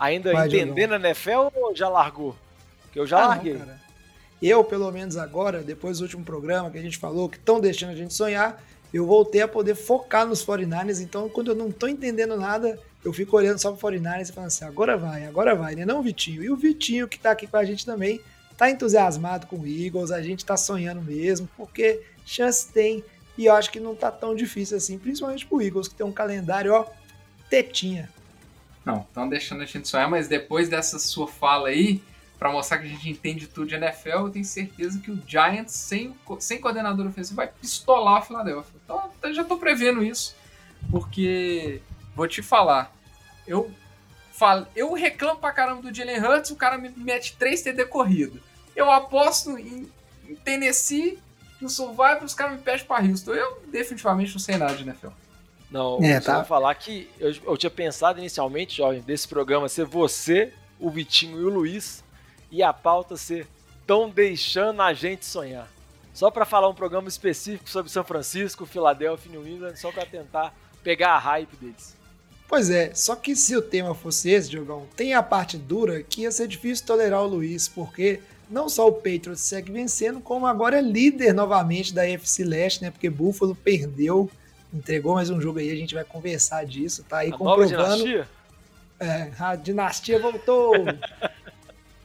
Ainda Vai, entendendo a NFL ou já largou? Que eu já ah, larguei. Não, eu, pelo menos agora, depois do último programa que a gente falou, que estão deixando a gente sonhar, eu voltei a poder focar nos 49ers. Então, quando eu não estou entendendo nada, eu fico olhando só para 49ers e falando assim: agora vai, agora vai, né? Não o Vitinho. E o Vitinho, que está aqui com a gente também, está entusiasmado com o Eagles, a gente está sonhando mesmo, porque chance tem. E eu acho que não está tão difícil assim, principalmente pro Eagles, que tem um calendário, ó, tetinha. Não, estão deixando a gente sonhar, mas depois dessa sua fala aí, para mostrar que a gente entende tudo de NFL, eu tenho certeza que o Giants, sem, sem coordenador ofensivo, vai pistolar a Philadelphia. Então, eu já tô prevendo isso, porque vou te falar, eu falo, eu reclamo pra caramba do Jalen Hurts, o cara me mete 3 TD corrido. Eu aposto em, em Tennessee, no Survivor, os caras me pedem pra Houston. Eu definitivamente não sei nada de NFL. Não, é, tá. falar que eu, eu tinha pensado inicialmente, jovem, desse programa ser você, o Vitinho e o Luiz, e a pauta ser tão deixando a gente sonhar. Só para falar um programa específico sobre São Francisco, Filadélfia e New England, só para tentar pegar a hype deles. Pois é, só que se o tema fosse esse, Diogão, tem a parte dura que ia ser difícil tolerar o Luiz, porque não só o Patriots segue vencendo, como agora é líder novamente da FC Leste, né? Porque Buffalo perdeu entregou mais um jogo aí, a gente vai conversar disso, tá aí a comprovando. Nova dinastia? É, a dinastia voltou.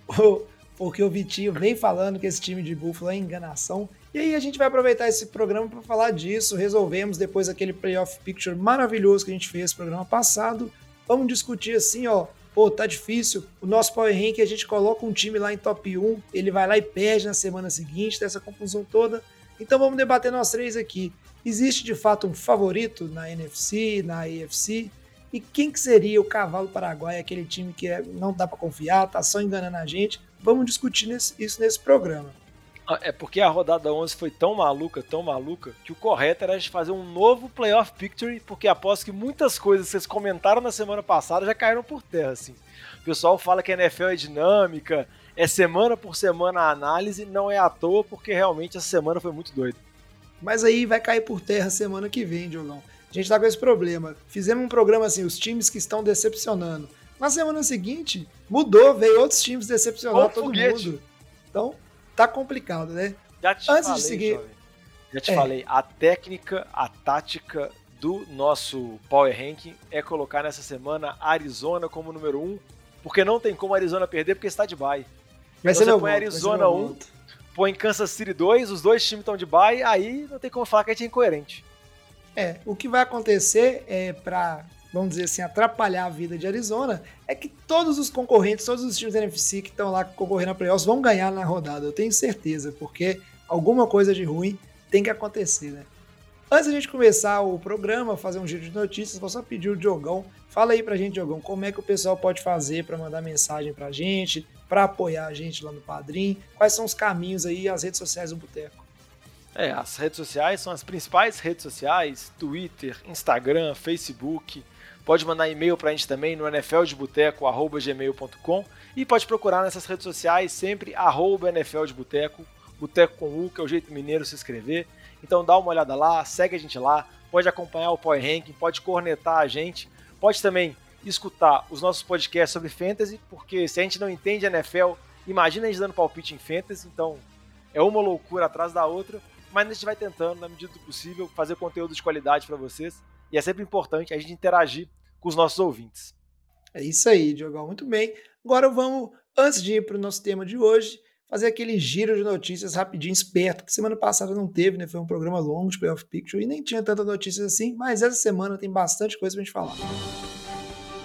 Porque o Vitinho vem falando que esse time de Buffalo é enganação. E aí a gente vai aproveitar esse programa para falar disso. Resolvemos depois daquele playoff picture maravilhoso que a gente fez no programa passado. Vamos discutir assim, ó. Pô, tá difícil. O nosso Power Rank, a gente coloca um time lá em top 1, ele vai lá e perde na semana seguinte, dessa confusão toda. Então vamos debater nós três aqui. Existe de fato um favorito na NFC, na AFC? E quem que seria o cavalo paraguaio, aquele time que é, não dá para confiar, tá só enganando a gente? Vamos discutir nesse, isso nesse programa. Ah, é porque a rodada 11 foi tão maluca, tão maluca, que o correto era a gente fazer um novo playoff picture, porque aposto que muitas coisas que vocês comentaram na semana passada já caíram por terra, assim. O pessoal fala que a NFL é dinâmica, é semana por semana a análise, não é à toa, porque realmente essa semana foi muito doida. Mas aí vai cair por terra semana que vem, Diogão. A gente tá com esse problema. Fizemos um programa assim, os times que estão decepcionando. Na semana seguinte, mudou, veio outros times decepcionar todo foguete. mundo. Então, tá complicado, né? Já te Antes falei, de seguir. Jovem. Já te é. falei, a técnica, a tática do nosso Power Ranking é colocar nessa semana Arizona como número 1, um, porque não tem como Arizona perder porque está de bye. Vai então, ser você põe Arizona 1, um, põe Kansas City 2, os dois times estão de bye, aí não tem como falar que a gente é incoerente. É, o que vai acontecer é para, vamos dizer assim, atrapalhar a vida de Arizona, é que todos os concorrentes, todos os times da NFC que estão lá concorrendo a playoffs vão ganhar na rodada, eu tenho certeza, porque alguma coisa de ruim tem que acontecer, né? Antes da gente começar o programa, fazer um giro de notícias, vou só pedir o Diogão. Fala aí pra gente, Diogão, como é que o pessoal pode fazer para mandar mensagem pra gente, para apoiar a gente lá no Padrim? Quais são os caminhos aí, as redes sociais do Boteco? É, as redes sociais são as principais redes sociais: Twitter, Instagram, Facebook. Pode mandar e-mail para a gente também no nfldeboteco.gmail.com e pode procurar nessas redes sociais sempre arroba nfldeboteco, boteco com U, que é o jeito mineiro se inscrever. Então dá uma olhada lá, segue a gente lá, pode acompanhar o Power Ranking, pode cornetar a gente, pode também escutar os nossos podcasts sobre fantasy, porque se a gente não entende NFL, imagina a gente dando palpite em fantasy, então é uma loucura atrás da outra, mas a gente vai tentando, na medida do possível, fazer conteúdo de qualidade para vocês, e é sempre importante a gente interagir com os nossos ouvintes. É isso aí, Diogão, muito bem. Agora vamos, antes de ir para o nosso tema de hoje, fazer aquele giro de notícias rapidinho, esperto, que semana passada não teve, né? Foi um programa longo de Playoff Picture e nem tinha tantas notícias assim, mas essa semana tem bastante coisa para a gente falar.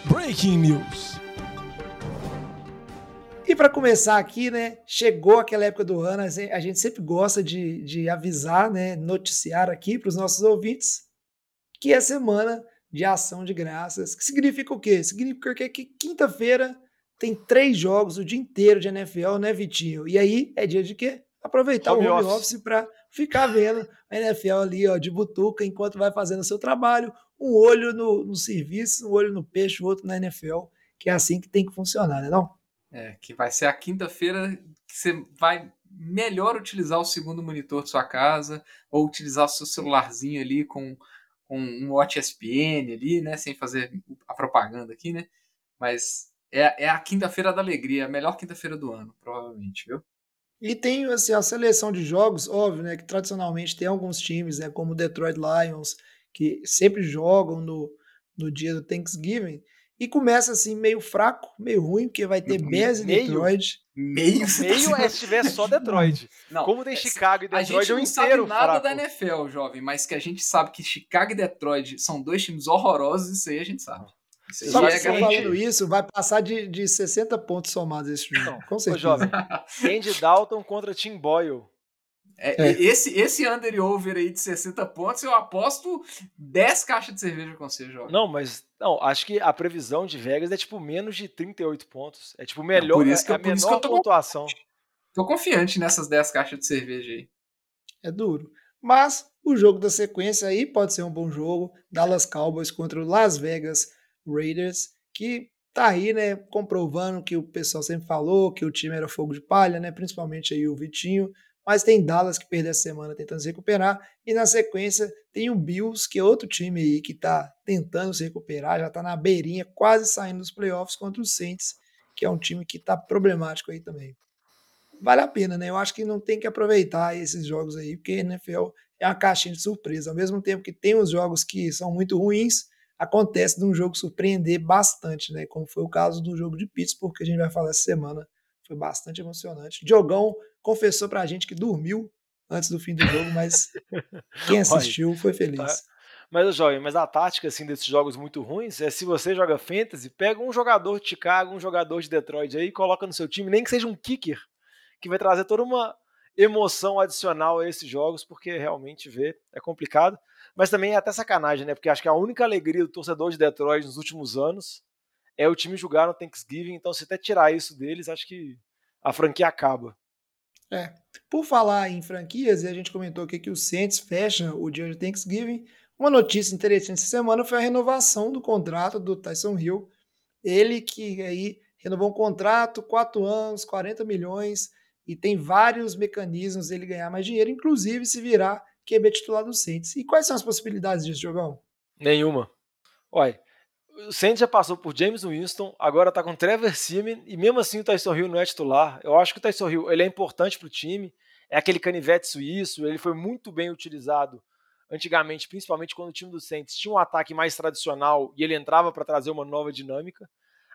Breaking News. E para começar aqui, né, chegou aquela época do ano, a gente sempre gosta de, de avisar, né, noticiar aqui para os nossos ouvintes que é semana de ação de graças, que significa o quê? Significa que quinta-feira tem três jogos o dia inteiro de NFL, né, Vitinho? E aí é dia de quê? Aproveitar home o home office, office para ficar vendo a NFL ali, ó, de butuca, enquanto vai fazendo o seu trabalho, um olho no, no serviço, um olho no peixe, o outro na NFL, que é assim que tem que funcionar, né não? É, que vai ser a quinta-feira que você vai melhor utilizar o segundo monitor de sua casa, ou utilizar o seu celularzinho ali com, com um Watch ESPN ali, né, sem fazer a propaganda aqui, né, mas é, é a quinta-feira da alegria, a melhor quinta-feira do ano, provavelmente, viu? E tem assim, a seleção de jogos, óbvio, né, que tradicionalmente tem alguns times, né, como o Detroit Lions, que sempre jogam no, no dia do Thanksgiving, e começa assim meio fraco, meio ruim, porque vai ter Bears e Detroit. Meio, meio é se tiver só Detroit. Não, Como tem Chicago e Detroit, a gente não é sabe nada fraco. da NFL, jovem, mas que a gente sabe que Chicago e Detroit são dois times horrorosos, isso aí a gente sabe. Isso Só que é você falando isso, vai passar de, de 60 pontos somados esse jogo. Com certeza. Ô, jovem, Andy Dalton contra Tim Boyle. É, é. Esse, esse under e over aí de 60 pontos, eu aposto 10 caixas de cerveja com você, Jovem. Não, mas não, acho que a previsão de Vegas é tipo menos de 38 pontos. É tipo melhor, por isso que, é a por menor isso que eu tô pontuação. Tô confiante nessas 10 caixas de cerveja aí. É duro. Mas o jogo da sequência aí pode ser um bom jogo. Dallas Cowboys contra o Las Vegas Raiders, que tá aí, né, comprovando que o pessoal sempre falou que o time era fogo de palha, né, principalmente aí o Vitinho, mas tem Dallas que perdeu essa semana tentando se recuperar, e na sequência tem o Bills, que é outro time aí que tá tentando se recuperar, já tá na beirinha, quase saindo dos playoffs contra o Saints, que é um time que tá problemático aí também. Vale a pena, né? Eu acho que não tem que aproveitar esses jogos aí, porque NFL é uma caixinha de surpresa. Ao mesmo tempo que tem os jogos que são muito ruins, acontece de um jogo surpreender bastante, né? Como foi o caso do jogo de Pittsburgh, que a gente vai falar essa semana. Foi bastante emocionante. Diogão confessou pra gente que dormiu antes do fim do jogo, mas quem assistiu foi feliz. Tá. Mas, Jovem, mas a tática assim, desses jogos muito ruins é se você joga Fantasy, pega um jogador de Chicago, um jogador de Detroit aí, coloca no seu time, nem que seja um kicker, que vai trazer toda uma emoção adicional a esses jogos, porque realmente ver é complicado. Mas também é até sacanagem, né? Porque acho que a única alegria do torcedor de Detroit nos últimos anos é o time jogar no Thanksgiving. Então, se até tirar isso deles, acho que a franquia acaba. É. Por falar em franquias, e a gente comentou aqui que o Saints fecha o dia de Thanksgiving. Uma notícia interessante essa semana foi a renovação do contrato do Tyson Hill. Ele que aí renovou um contrato, quatro anos, 40 milhões, e tem vários mecanismos dele ganhar mais dinheiro, inclusive se virar QB titular do Saints. E quais são as possibilidades disso, Jogão? Nenhuma. Olha, o Saints já passou por James Winston, agora tá com Trevor Simeon, e mesmo assim o Tyson Hill não é titular. Eu acho que o Tyson Hill ele é importante para o time, é aquele canivete suíço, ele foi muito bem utilizado antigamente, principalmente quando o time do Saints tinha um ataque mais tradicional e ele entrava para trazer uma nova dinâmica.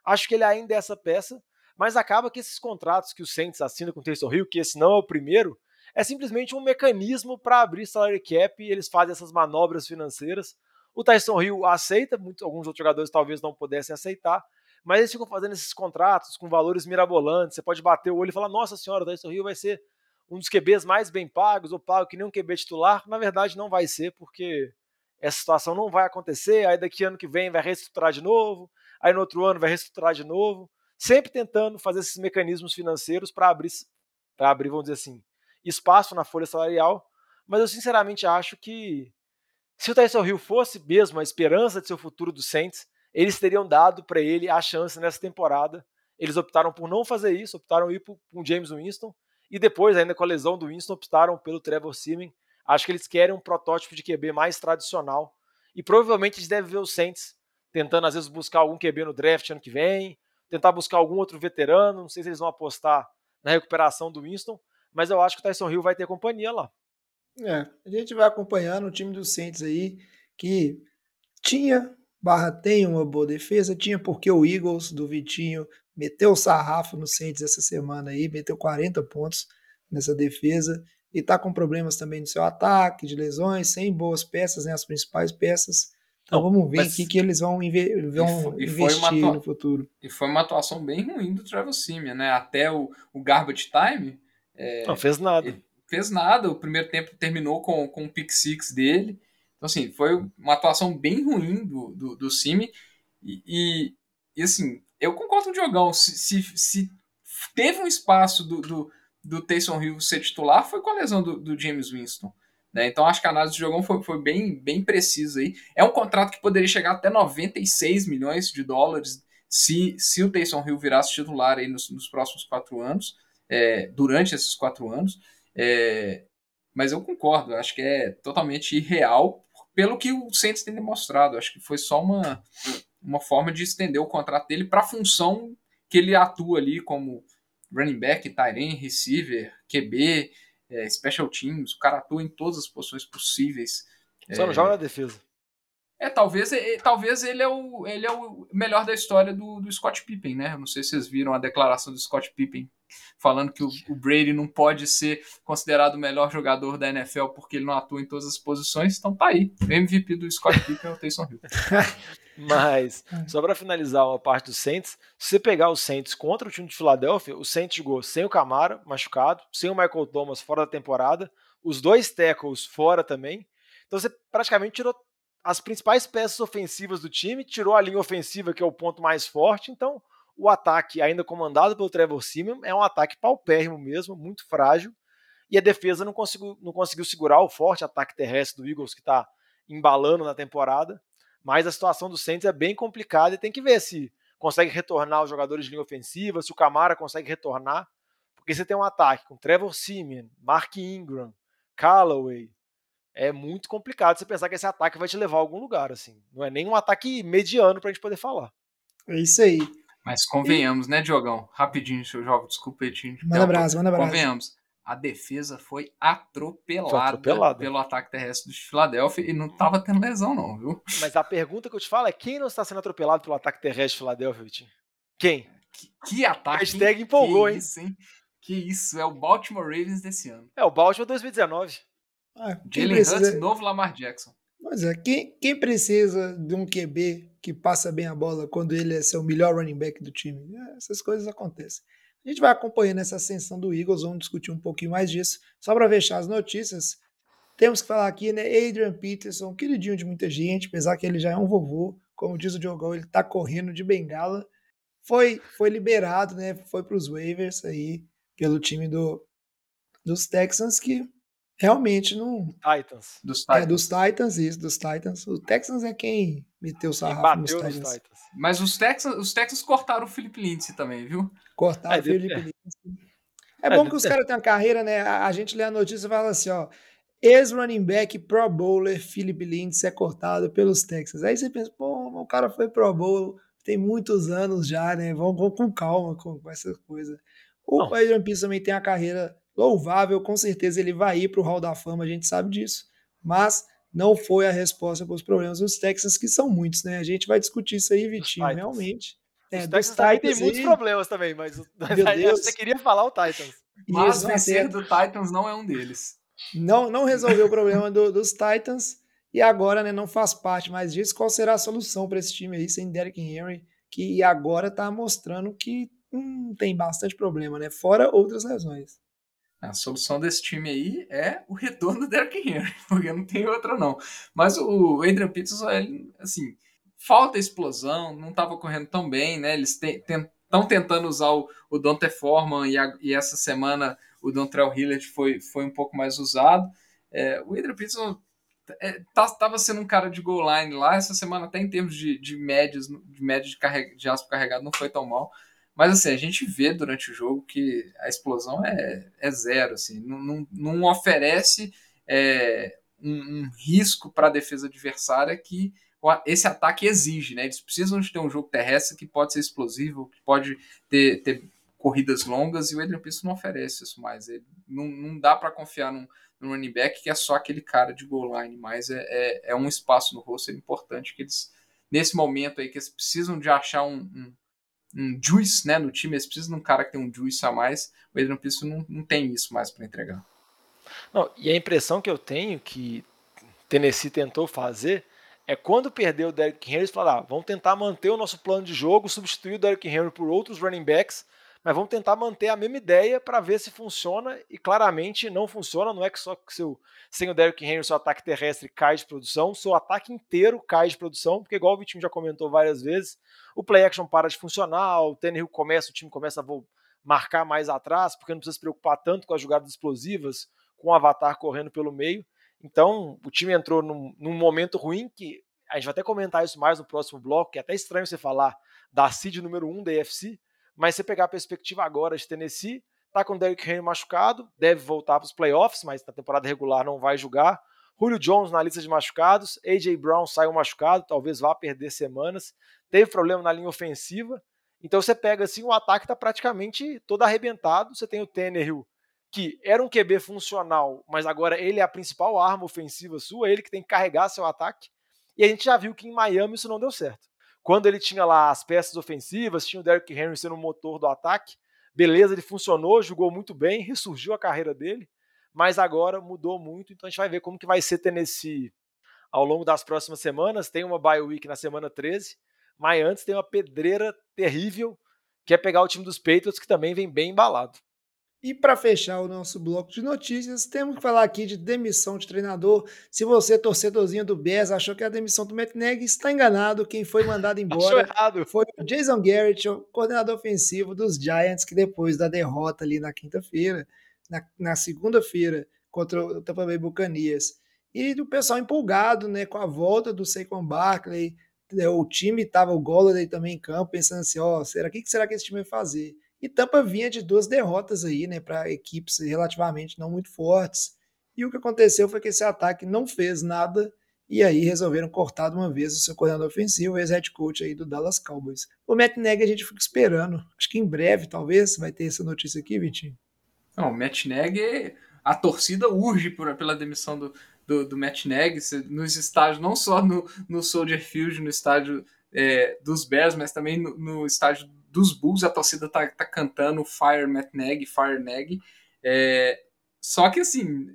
Acho que ele ainda é essa peça, mas acaba que esses contratos que o Saints assina com o Tyson Hill, que esse não é o primeiro, é simplesmente um mecanismo para abrir salary cap e eles fazem essas manobras financeiras. O Tyson Hill aceita, muitos, alguns outros jogadores talvez não pudessem aceitar, mas eles ficam fazendo esses contratos com valores mirabolantes. Você pode bater o olho e falar: Nossa senhora, o Tyson Hill vai ser um dos QBs mais bem pagos, ou pago que nem um QB titular. Na verdade, não vai ser, porque essa situação não vai acontecer. Aí daqui ano que vem vai reestruturar de novo, aí no outro ano vai reestruturar de novo, sempre tentando fazer esses mecanismos financeiros para abrir, para abrir, vamos dizer assim, espaço na folha salarial, mas eu sinceramente acho que se o Tyson Hill fosse mesmo a esperança de seu futuro do Saints, eles teriam dado para ele a chance nessa temporada. Eles optaram por não fazer isso, optaram ir por um James Winston e depois, ainda com a lesão do Winston, optaram pelo Trevor Simeon. Acho que eles querem um protótipo de QB mais tradicional e provavelmente eles devem ver o Saints tentando às vezes buscar algum QB no draft ano que vem, tentar buscar algum outro veterano. Não sei se eles vão apostar na recuperação do Winston, mas eu acho que o Tyson Hill vai ter companhia lá. É, a gente vai acompanhando o time do Saints aí, que tinha, barra tem uma boa defesa, tinha porque o Eagles do Vitinho meteu o sarrafo no Saints essa semana aí, meteu 40 pontos nessa defesa, e tá com problemas também no seu ataque, de lesões, sem boas peças, né, as principais peças. Então vamos ver o que eles vão, inve vão e foi, investir no futuro. E foi uma atuação bem ruim do Travis Simeon, né? Até o, o garbage time, é, não fez nada. Fez nada. O primeiro tempo terminou com, com o pick six dele. Então, assim, foi uma atuação bem ruim do, do, do Simi. E, e, e, assim, eu concordo com o Diogão. Se, se, se teve um espaço do, do, do Taysom Hill ser titular, foi com a lesão do, do James Winston. Né? Então acho que a análise do Diogão foi, foi bem, bem precisa aí. É um contrato que poderia chegar até 96 milhões de dólares se, se o Taysom Hill virasse titular aí nos, nos próximos quatro anos, é, durante esses quatro anos. É, mas eu concordo, acho que é totalmente irreal pelo que o Saints tem demonstrado. Acho que foi só uma, uma forma de estender o contrato dele para a função que ele atua ali como running back, tight end, receiver, QB, é, special teams. O cara atua em todas as posições possíveis. Só é, não joga na defesa. É, talvez, é, talvez ele, é o, ele é o melhor da história do, do Scott Pippen, né? Não sei se vocês viram a declaração do Scott Pippen falando que o, o, Brady não pode ser considerado o melhor jogador da NFL porque ele não atua em todas as posições. Então tá aí. MVP do Scott Pippen é o Taysom Hill. Mas, só para finalizar uma parte do Saints, se você pegar o Saints contra o time de Filadélfia, o Saints jogou sem o Camara, machucado, sem o Michael Thomas fora da temporada, os dois tackles fora também. Então você praticamente tirou as principais peças ofensivas do time, tirou a linha ofensiva, que é o ponto mais forte. Então, o ataque, ainda comandado pelo Trevor Simeon, é um ataque paupérrimo mesmo, muito frágil. E a defesa não conseguiu, não conseguiu segurar o forte ataque terrestre do Eagles, que está embalando na temporada. Mas a situação do Saints é bem complicada e tem que ver se consegue retornar os jogadores de linha ofensiva, se o Camara consegue retornar. Porque você tem um ataque com Trevor Simeon, Mark Ingram, Callaway, é muito complicado você pensar que esse ataque vai te levar a algum lugar, assim. Não é nem um ataque mediano pra gente poder falar. É isso aí. Mas convenhamos, e... né, Diogão? Rapidinho, seu jovem, desculpa aí, te Manda abraço, manda abraço. Convenhamos. A defesa foi atropelada, foi atropelada, pelo ataque terrestre de Filadélfia e não tava tendo lesão, não, viu? Mas a pergunta que eu te falo é: quem não está sendo atropelado pelo ataque terrestre de Filadélfia, Vitinho? Quem? Que, que ataque. Hashtag empolgou, que hein? Isso, hein? Que isso, é o Baltimore Ravens desse ano. É, o Baltimore 2019. Ah, Jalen. Hurts, novo Lamar Jackson. Pois é, quem, quem precisa de um QB que passa bem a bola quando ele é seu melhor running back do time? É, essas coisas acontecem. A gente vai acompanhando essa ascensão do Eagles, vamos discutir um pouquinho mais disso. Só para fechar as notícias, temos que falar aqui, né? Adrian Peterson, queridinho de muita gente, apesar que ele já é um vovô, como diz o Diogão, ele tá correndo de bengala. Foi, foi liberado, né? Foi para os waivers aí pelo time do, dos Texans, que realmente não. Titans. Dos Titans. É, dos Titans, isso, dos Titans. O Texans é quem meteu o sarrafo nos Titans. nos Titans. Mas os Texans, os Texans cortaram o Philip Lindsay também, viu? Cortaram é, o Philip é. Lindsay. É, é bom que os caras têm uma carreira, né? A, a, gente lê a notícia e fala assim, ó. Ex-running back Pro Bowler Philip Lindsay é cortado pelos Texans. Aí você pensa, pô, o cara foi Pro Bowl, tem muitos anos já, né? Vamos, vamos com calma com, com essa coisa. O Adrian Peterson também tem a carreira louvável, com certeza ele vai ir para o Hall da Fama, a gente sabe disso, mas não foi a resposta para os problemas dos Texans, que são muitos, né? A gente vai discutir isso aí, Vitinho, realmente. É, os Texans também tem muitos problemas também, mas você queria falar o Titans. Mas o vencer do Titans não é um deles. Não, não resolveu o problema do, dos Titans e agora né, não faz parte mais disso. Qual será a solução para esse time aí sem Derrick Henry, que agora está mostrando que hum, tem bastante problema, né? Fora outras lesões. A solução desse time aí é o retorno do Derrick Henry, porque não tem outra não. Mas o Adrian Peterson, ele, assim, falta explosão, não estava correndo tão bem, né? Eles estão tentando usar o, o Dante Foreman e, a, e, essa semana o Dontrell Hillard foi, foi um pouco mais usado. É, o Adrian Peterson estava é, sendo um cara de goal line lá, essa semana até em termos de, de médias, de média de, carrega, de aspo carregado não foi tão mal. Mas assim, a gente vê durante o jogo que a explosão é, é zero, assim, não, não, não oferece é, um, um, risco para a defesa adversária que esse ataque exige, né? Eles precisam de ter um jogo terrestre que pode ser explosivo, que pode ter, ter corridas longas, e o Adrian Peterson não oferece isso mais. Ele, não, não dá para confiar num, num, running back que é só aquele cara de goal line, mas é, é, é um espaço no rosto importante que eles, nesse momento aí, que eles precisam de achar um, um um juice né, no time, eles precisam de um cara que tem um juice a mais. O Adrian Peterson não, não tem isso mais para entregar. Não, e a impressão que eu tenho que Tennessee tentou fazer é quando perdeu o Derrick Henry, eles falaram: ah, vamos tentar manter o nosso plano de jogo, substituir o Derrick Henry por outros running backs, mas vamos tentar manter a mesma ideia para ver se funciona e claramente não funciona. Não é que só que seu, sem o Derrick Henry seu ataque terrestre cai de produção, seu ataque inteiro cai de produção, porque igual o Vitinho já comentou várias vezes, o play action para de funcionar, o Tannehill começa, o time começa a marcar mais atrás, porque não precisa se preocupar tanto com as jogadas explosivas, com o avatar correndo pelo meio. Então, o time entrou num, num momento ruim que a gente vai até comentar isso mais no próximo bloco, que é até estranho você falar da seed número 1 da AFC, mas você pegar a perspectiva agora de Tennessee, tá com o Derrick Henry machucado, deve voltar para os playoffs, mas na temporada regular não vai jogar. Julio Jones na lista de machucados, AJ Brown saiu machucado, talvez vá perder semanas. Teve problema na linha ofensiva. Então você pega assim, o ataque está praticamente todo arrebentado. Você tem o Tannehill, que era um QB funcional, mas agora ele é a principal arma ofensiva sua, ele que tem que carregar seu ataque. E a gente já viu que em Miami isso não deu certo. Quando ele tinha lá as peças ofensivas, tinha o Derrick Henry sendo o motor do ataque, beleza, ele funcionou, jogou muito bem, ressurgiu a carreira dele, mas agora mudou muito, então a gente vai ver como que vai ser Tennessee ao longo das próximas semanas. Tem uma bye week na semana 13, mas antes tem uma pedreira terrível, que é pegar o time dos Patriots, que também vem bem embalado. E para fechar o nosso bloco de notícias, temos que falar aqui de demissão de treinador. Se você, torcedorzinho do Bears, achou que a demissão do Matt Nagy, está enganado. Quem foi mandado embora foi o Jason Garrett, o coordenador ofensivo dos Giants, que depois da derrota ali na quinta-feira, na, na segunda-feira, contra o Tampa Bay Buccaneers, e do pessoal empolgado né, com a volta do Saquon Barkley, né, o time estava o Golladay também em campo, pensando assim, ó, oh, será que, que será que esse time vai fazer? E Tampa vinha de duas derrotas aí, né, para equipes relativamente não muito fortes. E o que aconteceu foi que esse ataque não fez nada e aí resolveram cortar de uma vez o seu coordenador ofensivo, ex-head coach aí do Dallas Cowboys. O Matt Nagy a gente fica esperando. Acho que em breve, talvez, vai ter essa notícia aqui, Vitinho. Não, o Matt Nagy, a torcida urge por, pela demissão do, do, do Matt Nagy nos estádios, não só no, no Soldier Field, no estádio é, dos Bears, mas também no, no estádio dos Bulls, a torcida tá, tá cantando Fire Matt Nagy, Fire Nagy. É, só que assim,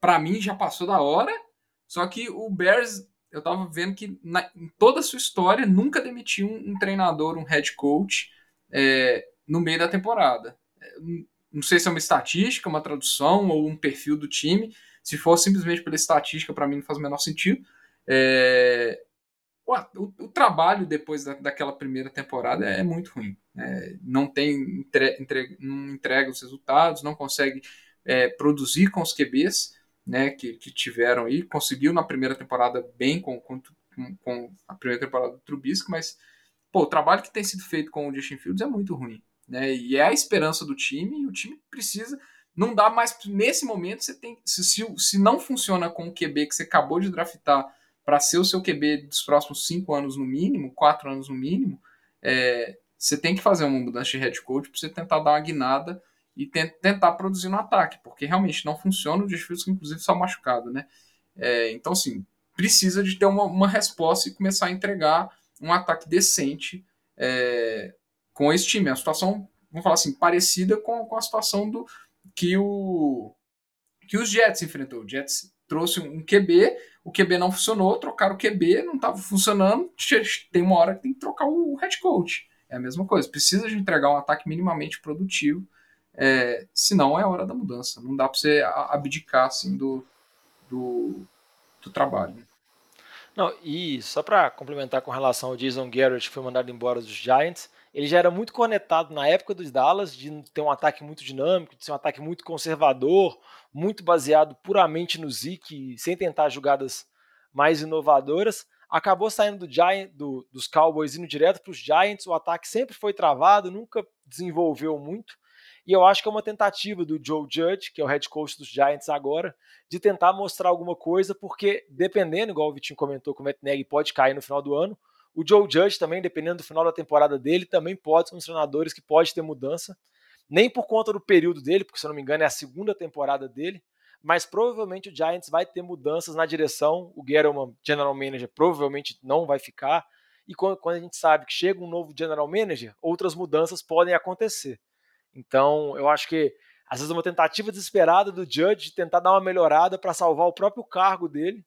para mim já passou da hora. Só que o Bears, eu tava vendo que na, em toda a sua história nunca demitiu um, um treinador, um head coach é, no meio da temporada. É, não sei se é uma estatística, uma tradução ou um perfil do time. Se for simplesmente pela estatística, para mim não faz o menor sentido. É, o, o, trabalho depois da, daquela primeira temporada é muito ruim. É, não tem entre, entre, não entrega os resultados, não consegue é, produzir com os QBs né, que, que tiveram aí. Conseguiu na primeira temporada bem com, com, com a primeira temporada do Trubisky, mas pô, o trabalho que tem sido feito com o Justin Fields é muito ruim. Né, e é a esperança do time, e o time precisa. Não dá mais. Nesse momento, você tem. Se, se, se não funciona com o QB que você acabou de draftar para ser o seu QB dos próximos cinco anos no mínimo, quatro anos no mínimo, é, você tem que fazer uma mudança de head coach para você tentar dar uma guinada e tentar produzir no ataque, porque realmente não funciona, o desfile inclusive só machucado, né? É, então, assim, precisa de ter uma, uma, resposta e começar a entregar um ataque decente é, com esse time. A situação, vamos falar assim, parecida com, com a situação do que o que os Jets enfrentou. O Jets trouxe um QB, o QB não funcionou, trocaram o QB, não estava funcionando, tem uma hora que tem que trocar o head coach. É a mesma coisa, precisa de entregar um ataque minimamente produtivo, é, senão é hora da mudança. Não dá para você abdicar assim, do, do, do trabalho. Não, e só para complementar com relação ao Jason Garrett, que foi mandado embora dos Giants, ele já era muito conectado na época dos Dallas, de ter um ataque muito dinâmico, de ser um ataque muito conservador, muito baseado puramente no Zeke, sem tentar jogadas mais inovadoras. Acabou saindo do Giant, do, dos Cowboys indo direto para os Giants. O ataque sempre foi travado, nunca desenvolveu muito. E eu acho que é uma tentativa do Joe Judge, que é o head coach dos Giants agora, de tentar mostrar alguma coisa, porque dependendo, igual o Vitinho comentou, que o Matt pode cair no final do ano, o Joe Judge também, dependendo do final da temporada dele, também pode ser um dos treinadores que pode ter mudança. Nem por conta do período dele, porque se eu não me engano é a segunda temporada dele, mas provavelmente o Giants vai ter mudanças na direção. O Gettleman, general manager, provavelmente não vai ficar. E quando, quando a gente sabe que chega um novo general manager, outras mudanças podem acontecer. Então, eu acho que às vezes é uma tentativa desesperada do Judge de tentar dar uma melhorada para salvar o próprio cargo dele,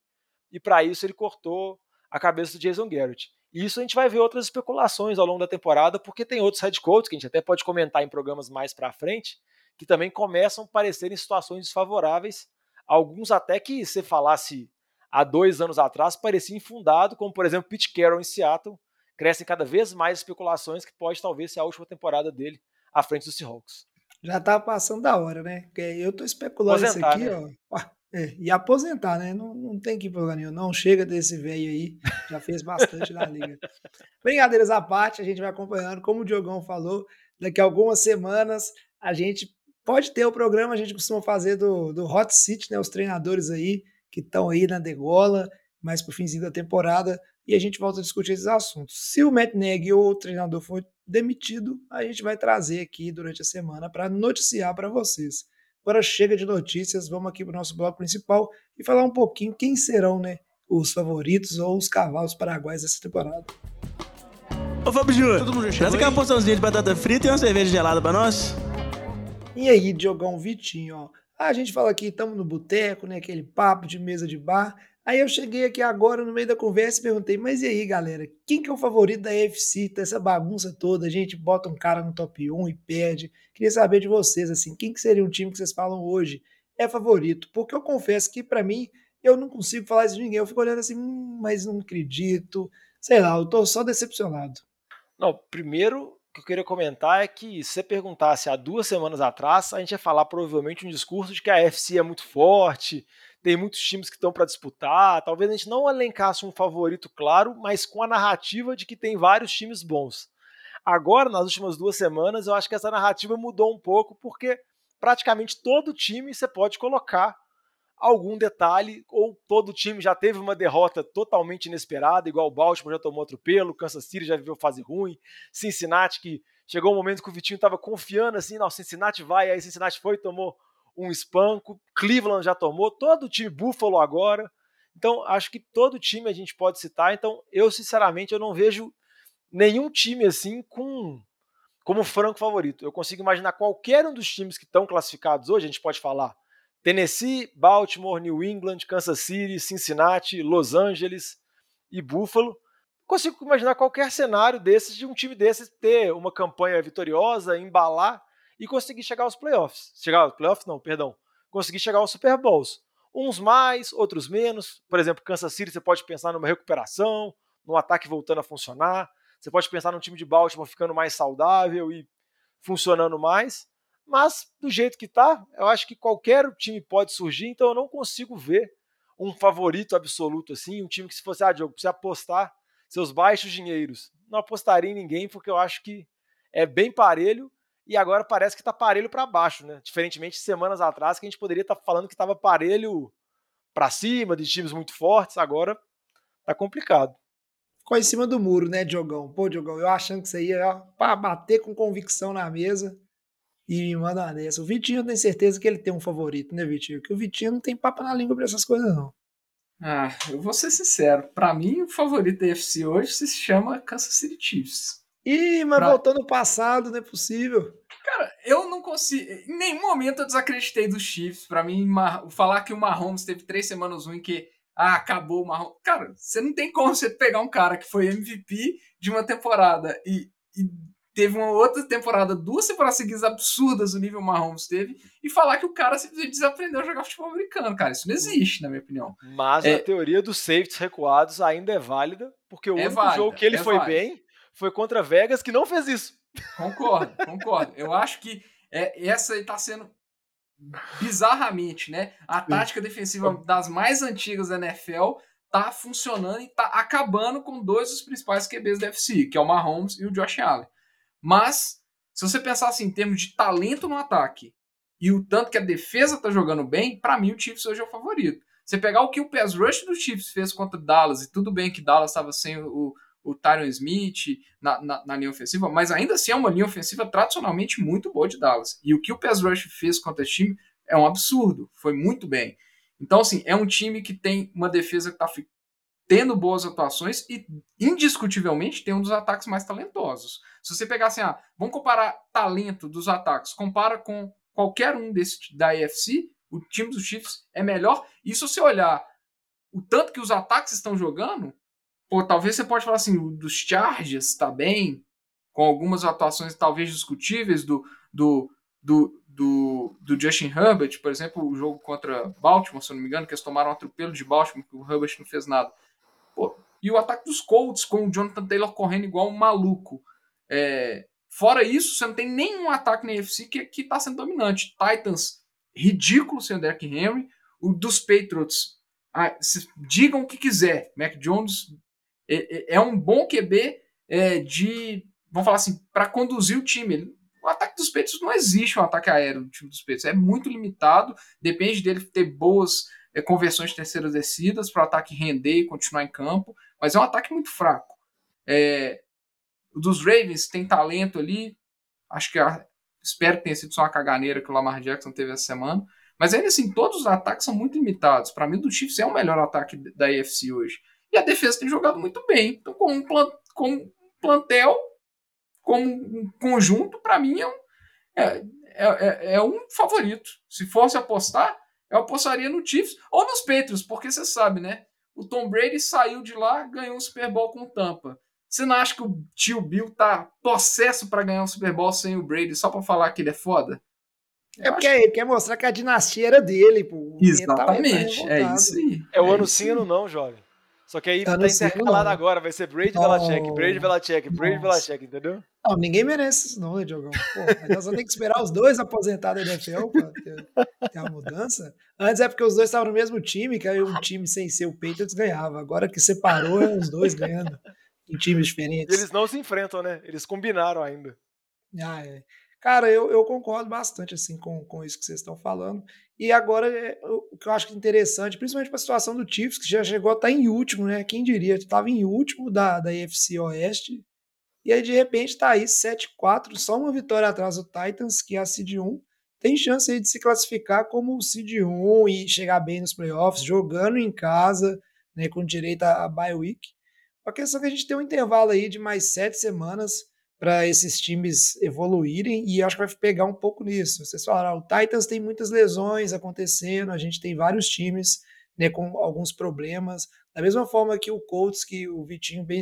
e para isso ele cortou a cabeça do Jason Garrett. E isso a gente vai ver outras especulações ao longo da temporada, porque tem outros head coaches que a gente até pode comentar em programas mais para frente, que também começam a parecer em situações desfavoráveis. Alguns até que se falasse há dois anos atrás parecia infundado, como por exemplo Pete Carroll em Seattle. Crescem cada vez mais especulações que pode talvez ser a última temporada dele à frente dos Seahawks. Já tá passando da hora, né? Eu tô especulando aposentar, isso aqui, né? ó. É, e aposentar, né? Não, não tem que ir pro nenhum. Não chega desse velho aí. Já fez bastante na liga. Brincadeiras à parte, a gente vai acompanhando. Como o Diogão falou, daqui a algumas semanas a gente pode ter o programa, a gente costuma fazer do, do Hot Seat, né? Os treinadores aí que estão aí na degola, mais pro finzinho da temporada, e a gente volta a discutir esses assuntos. Se o Matt Nagy ou o treinador for demitido, a gente vai trazer aqui durante a semana para noticiar para vocês. Agora chega de notícias, vamos aqui para o nosso bloco principal e falar um pouquinho quem serão né, os favoritos ou os cavalos paraguaios dessa temporada. Ô Fábio Júnior, traz aqui uma porçãozinha de batata frita e uma cerveja gelada para nós. E aí, Diogão Vitinho, ó. A gente fala aqui, estamos no boteco, né? Aquele papo de mesa de bar. Aí eu cheguei aqui agora no meio da conversa e perguntei, mas e aí, galera, quem que é o favorito da UFC, dessa bagunça toda? A gente bota um cara no top 1 e perde. Queria saber de vocês, assim, quem que seria um time que vocês falam hoje é favorito? Porque eu confesso que para mim, eu não consigo falar isso de ninguém. Eu fico olhando assim, hum, mas não acredito. Sei lá, eu tô só decepcionado. Não, primeiro, que eu queria comentar é que se você perguntasse há duas semanas atrás, a gente ia falar provavelmente um discurso de que a FC é muito forte, tem muitos times que estão para disputar. Talvez a gente não elencasse um favorito claro, mas com a narrativa de que tem vários times bons. Agora, nas últimas duas semanas, eu acho que essa narrativa mudou um pouco, porque praticamente todo time você pode colocar algum detalhe, ou todo time já teve uma derrota totalmente inesperada, igual o Baltimore já tomou atropelo, Kansas City já viveu fase ruim, Cincinnati que chegou um momento que o Vitinho estava confiando assim, não, Cincinnati vai, aí Cincinnati foi e tomou um espanco, Cleveland já tomou, todo o time Buffalo agora. Então, acho que todo time a gente pode citar, então eu sinceramente eu não vejo nenhum time assim com como franco favorito. Eu consigo imaginar qualquer um dos times que estão classificados hoje, a gente pode falar Tennessee, Baltimore, New England, Kansas City, Cincinnati, Los Angeles e Buffalo. Consigo imaginar qualquer cenário desses de um time desses ter uma campanha vitoriosa, embalar e conseguir chegar aos playoffs. Chegar aos playoffs, não, perdão. Conseguir chegar aos Super Bowls. Uns mais, outros menos. Por exemplo, Kansas City você pode pensar numa recuperação, num ataque voltando a funcionar. Você pode pensar num time de Baltimore ficando mais saudável e funcionando mais. Mas do jeito que tá, eu acho que qualquer time pode surgir, então eu não consigo ver um favorito absoluto assim, um time que se fosse, ah, Diogo, precisa apostar seus baixos dinheiros. Não apostaria em ninguém porque eu acho que é bem parelho e agora parece que tá parelho para baixo, né? Diferentemente de semanas atrás que a gente poderia estar tá falando que estava parelho para cima, de times muito fortes, agora tá complicado. Ficou em cima do muro, né, Diogão? Pô, Diogão, eu achando que isso aí ia para bater com convicção na mesa e me manda dessa. O Vitinho eu tenho certeza que ele tem um favorito, né, Vitinho? Que o Vitinho não tem papo na língua pra essas coisas, não. Ah, eu vou ser sincero. Para mim, o favorito da UFC hoje se chama Kansas City Chiefs. Ih, mas pra... voltou no passado, não é possível. Cara, eu não consigo. Em nenhum momento eu desacreditei dos Chiefs. Para mim, falar que o Mahomes teve três semanas ruim que. Ah, acabou o Mahomes. Cara, você não tem como você pegar um cara que foi MVP de uma temporada e, e teve uma outra temporada, duas temporadas seguidas absurdas o nível Mahomes teve, e falar que o cara simplesmente desaprendeu a jogar futebol americano, cara. Isso não existe, na minha opinião. Mas é, a teoria dos safeties recuados ainda é válida, porque o é único válida, jogo que ele é foi válida. bem foi contra Vegas, que não fez isso. Concordo, concordo. Eu acho que é, essa está sendo bizarramente, né? A tática defensiva das mais antigas da NFL tá funcionando e tá acabando com dois dos principais QBs da FC, que é o Mahomes e o Josh Allen. Mas, se você pensar assim, em termos de talento no ataque e o tanto que a defesa tá jogando bem, para mim o Chiefs hoje é o favorito. Você pegar o que o pass rush do Chiefs fez contra Dallas, e tudo bem que Dallas estava sem o, o Tyron Smith na, na, na, linha ofensiva, mas ainda assim é uma linha ofensiva tradicionalmente muito boa de Dallas. E o que o pass rush fez contra esse time é um absurdo, foi muito bem. Então, assim, é um time que tem uma defesa que está tendo boas atuações e, indiscutivelmente, tem um dos ataques mais talentosos. Se você pegar assim, ah, vamos comparar talento dos ataques, compara com qualquer um desse da AFC, o time dos Chiefs é melhor. E se você olhar o tanto que os ataques estão jogando, pô, talvez você pode falar assim, dos Chargers tá bem, com algumas atuações talvez discutíveis do, do, do, do, do Justin Herbert, por exemplo, o jogo contra Baltimore, se eu não me engano, que eles tomaram um atropelo de Baltimore, que o Herbert não fez nada. Pô, e o ataque dos Colts com o Jonathan Taylor correndo igual um maluco. É, fora isso, você não tem nenhum ataque na UFC que, que tá sendo dominante. Titans, ridículo sem o Derrick Henry. O dos Patriots, ah, digam o que quiser. Mac Jones é, é, é um bom QB é, de vamos falar assim, para conduzir o time. O ataque dos Peitos não existe um ataque aéreo do time dos Peitos, é muito limitado, depende dele ter boas é, conversões de terceiras descidas para o ataque render e continuar em campo, mas é um ataque muito fraco. É, dos Ravens tem talento ali, acho que a, espero que tenha sido só uma caganeira que o Lamar Jackson teve essa semana, mas ainda assim, todos os ataques são muito limitados. Para mim, o do Chiefs é o melhor ataque da AFC hoje. E a defesa tem jogado muito bem. Então, com um, com um plantel como um conjunto, para mim, é um, é, é, é, um favorito. Se fosse apostar, eu apostaria no Chiefs ou nos Patriots, porque você sabe, né? O Tom Brady saiu de lá, ganhou um Super Bowl com Tampa. Você não acha que o tio Bill tá possesso para ganhar um Super Bowl sem o Brady só para falar que ele é foda? É porque ele quer mostrar que a dinastia era dele, pô. Exatamente, tá é isso aí. É o ano sim, ano não, jovem. Só que aí tá, tá intercalado agora, vai ser Brady Belichick, Brady Belichick, Brady Belichick, entendeu? Não, ninguém merece isso não, né, Diogão? Pô, nós vamos ter que esperar os dois aposentados da NFL pra ter, ter uma mudança. Antes é porque os dois estavam no mesmo time, que aí um time sem ser o Patriots ganhava. Agora que separou, é os dois ganhando em times diferentes. E eles não se enfrentam, né? Eles combinaram ainda. Ah, é. Cara, eu, eu concordo bastante assim com, com isso que vocês estão falando. E agora, é, o que eu acho interessante, principalmente para a situação do Chiefs, que já chegou a estar tá em último, né? Quem diria? Estava em último da, da EFC Oeste. E aí, de repente, está aí 7-4, só uma vitória atrás do Titans, que é a Seed 1. Tem chance aí de se classificar como o Seed 1 e chegar bem nos playoffs, jogando em casa, né, com direito a, a bye week. A questão é que a gente tem um intervalo aí de mais sete semanas para esses times evoluírem e acho que vai pegar um pouco nisso. Vocês falaram, o Titans tem muitas lesões acontecendo, a gente tem vários times né, com alguns problemas. Da mesma forma que o Colts, que o Vitinho bem,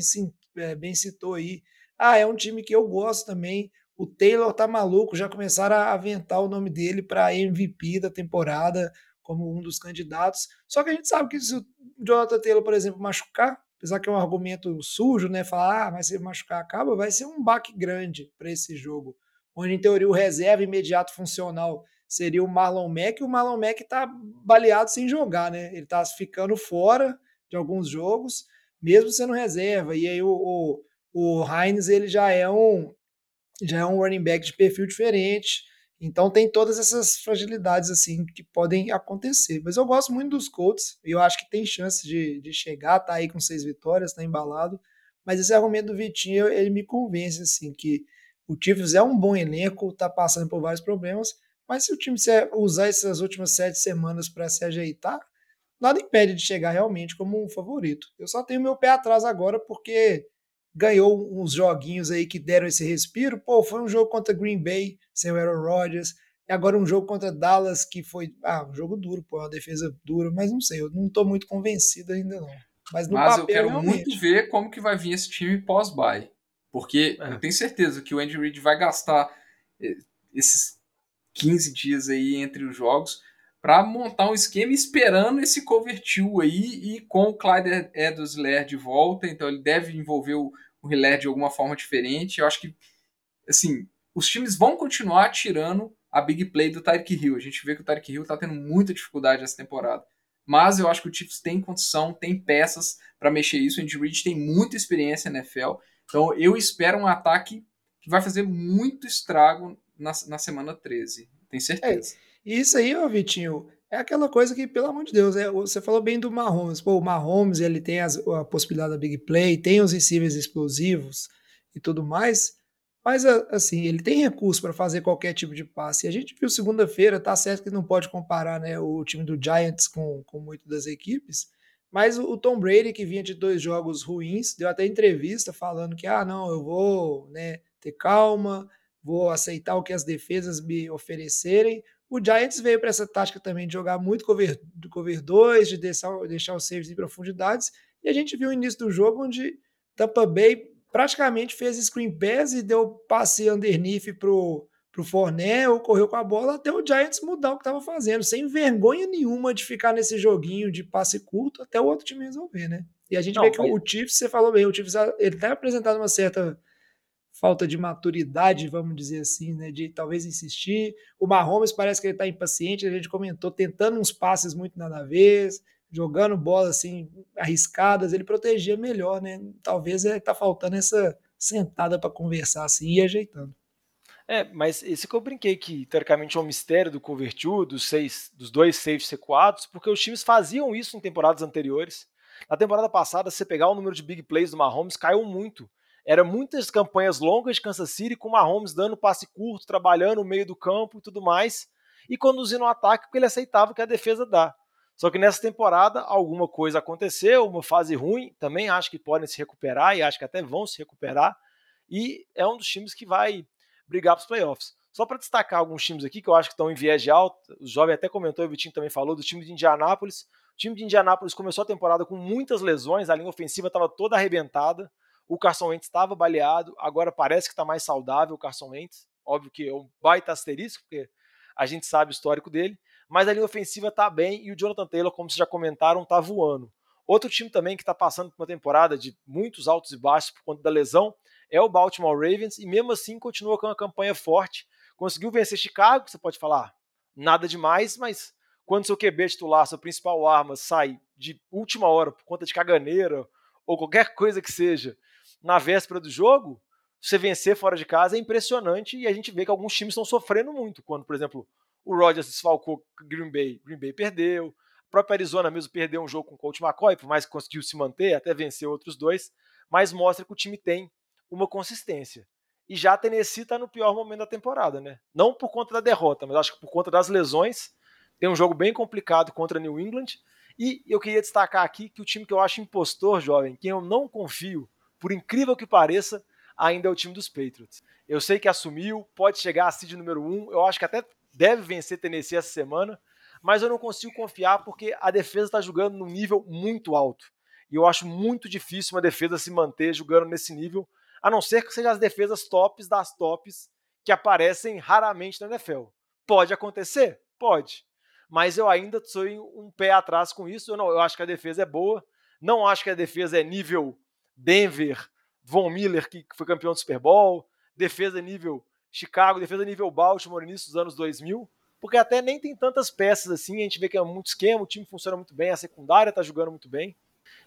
é, bem citou aí, ah, é um time que eu gosto também. O Taylor tá maluco, já começaram a aventar o nome dele para MVP da temporada como um dos candidatos. Só que a gente sabe que se o Jonathan Taylor, por exemplo, machucar, apesar que é um argumento sujo, né? Falar, ah, mas se machucar acaba, vai ser um baque grande para esse jogo. Onde, em teoria, o reserva imediato funcional seria o Marlon Mack, e o Marlon Mack tá baleado sem jogar, né? Ele tá ficando fora de alguns jogos, mesmo sendo reserva. E aí o, o, o Hines, ele já é um já é um running back de perfil diferente. Então tem todas essas fragilidades assim que podem acontecer. Mas eu gosto muito dos Colts e eu acho que tem chance de, de chegar, tá aí com seis vitórias, tá embalado. Mas esse argumento do Vitinho, ele me convence assim que o Chiefs é um bom elenco, tá passando por vários problemas, mas se o time usar essas últimas sete semanas para se ajeitar, nada impede de chegar realmente como um favorito. Eu só tenho meu pé atrás agora porque ganhou uns joguinhos aí que deram esse respiro. Pô, foi um jogo contra Green Bay, sem o Aaron Rodgers. E agora um jogo contra Dallas que foi, ah, um jogo duro, pô, uma defesa dura, mas não sei, eu não tô muito convencido ainda não. Mas, no mas papel, eu quero realmente... muito ver como que vai vir esse time pós-bye. Porque é. eu tenho certeza que o Andy Reid vai gastar eh, esses 15 dias aí entre os jogos para montar um esquema esperando esse cover two aí e com o Clyde edwards de volta, então ele deve envolver o, o Hilaire de alguma forma diferente. Eu acho que, assim, os times vão continuar tirando a big play do Tyreek Hill. A gente vê que o Tyreek Hill está tendo muita dificuldade essa temporada. Mas eu acho que o Chiefs tem condição, tem peças para mexer isso. O Andy Reid tem muita experiência na NFL. Então eu espero um ataque que vai fazer muito estrago na, na semana 13. Tenho certeza. É. E isso aí, ó, Vitinho, é aquela coisa que, pelo amor de Deus, é, você falou bem do Mahomes. Pô, o Mahomes, ele tem as, a possibilidade da big play, tem os receivers explosivos e tudo mais, mas assim, ele tem recurso para fazer qualquer tipo de passe. E a gente viu segunda-feira, tá certo que não pode comparar né, o time do Giants com, com muitas das equipes, mas o Tom Brady, que vinha de dois jogos ruins, deu até entrevista falando que, ah, não, eu vou né, ter calma, vou aceitar o que as defesas me oferecerem, o Giants veio para essa tática também de jogar muito cover, cover 2, de deixar, deixar os saves em profundidades, E a gente viu o início do jogo onde Tampa Bay praticamente fez screen pass e deu passe underneath pro, pro Forné, ou correu com a bola até o Giants mudar o que estava fazendo, sem vergonha nenhuma de ficar nesse joguinho de passe curto até o outro time resolver, né? E a gente Não, vê que foi... o Chiefs, você falou bem, o Chiefs ele tá apresentando uma certa falta de maturidade, vamos dizer assim, né, de talvez insistir. O Mahomes parece que ele está impaciente, a gente comentou, tentando uns passes muito nada a ver, jogando bola assim arriscadas, ele protegia melhor, né? Talvez ele tá faltando essa sentada para conversar assim e ajeitando. É, mas esse que eu brinquei que teoricamente é um mistério do cover two, dos seis, dos dois saves sequados, porque os times faziam isso em temporadas anteriores. Na temporada passada, se você pegar o número de big plays do Mahomes, caiu muito. Era muitas campanhas longas de Kansas City com Mahomes dando passe curto, trabalhando no meio do campo e tudo mais, e conduzindo o ataque porque ele aceitava o que a defesa dá. Só que nessa temporada alguma coisa aconteceu, uma fase ruim, também acho que podem se recuperar e acho que até vão se recuperar. E é um dos times que vai brigar para os playoffs. Só para destacar alguns times aqui que eu acho que estão em viés de alta, o Jovem até comentou, o Vitinho também falou, do time de Indianápolis. O time de Indianápolis começou a temporada com muitas lesões, a linha ofensiva estava toda arrebentada, o Carson Wentz estava baleado, agora parece que está mais saudável o Carson Wentz. Óbvio que é um baita asterisco, porque a gente sabe o histórico dele mas a linha ofensiva está bem e o Jonathan Taylor, como vocês já comentaram, está voando. Outro time também que está passando por uma temporada de muitos altos e baixos por conta da lesão é o Baltimore Ravens e mesmo assim continua com uma campanha forte. Conseguiu vencer Chicago, você pode falar nada demais, mas quando seu QB titular, sua principal arma, sai de última hora por conta de caganeira ou qualquer coisa que seja na véspera do jogo, você vencer fora de casa é impressionante e a gente vê que alguns times estão sofrendo muito. Quando, por exemplo, o Rodgers desfalcou Green Bay, Green Bay perdeu. O próprio Arizona mesmo perdeu um jogo com o Coach McCoy, por mais que conseguiu se manter, até vencer outros dois, mas mostra que o time tem uma consistência. E já a Tennessee está no pior momento da temporada, né? Não por conta da derrota, mas acho que por conta das lesões. Tem um jogo bem complicado contra New England. E eu queria destacar aqui que o time que eu acho impostor, jovem, quem eu não confio, por incrível que pareça, ainda é o time dos Patriots. Eu sei que assumiu, pode chegar a seed número um, eu acho que até deve vencer Tennessee essa semana, mas eu não consigo confiar porque a defesa está jogando num nível muito alto. E eu acho muito difícil uma defesa se manter jogando nesse nível, a não ser que sejam as defesas tops das tops que aparecem raramente na NFL. Pode acontecer? Pode. Mas eu ainda sou um pé atrás com isso. Eu, não, eu acho que a defesa é boa. Não acho que a defesa é nível Denver, Von Miller, que foi campeão do Super Bowl. Defesa nível Chicago, defesa nível Baltimore início dos anos 2000, porque até nem tem tantas peças assim, a gente vê que é muito esquema, o time funciona muito bem, a secundária está jogando muito bem.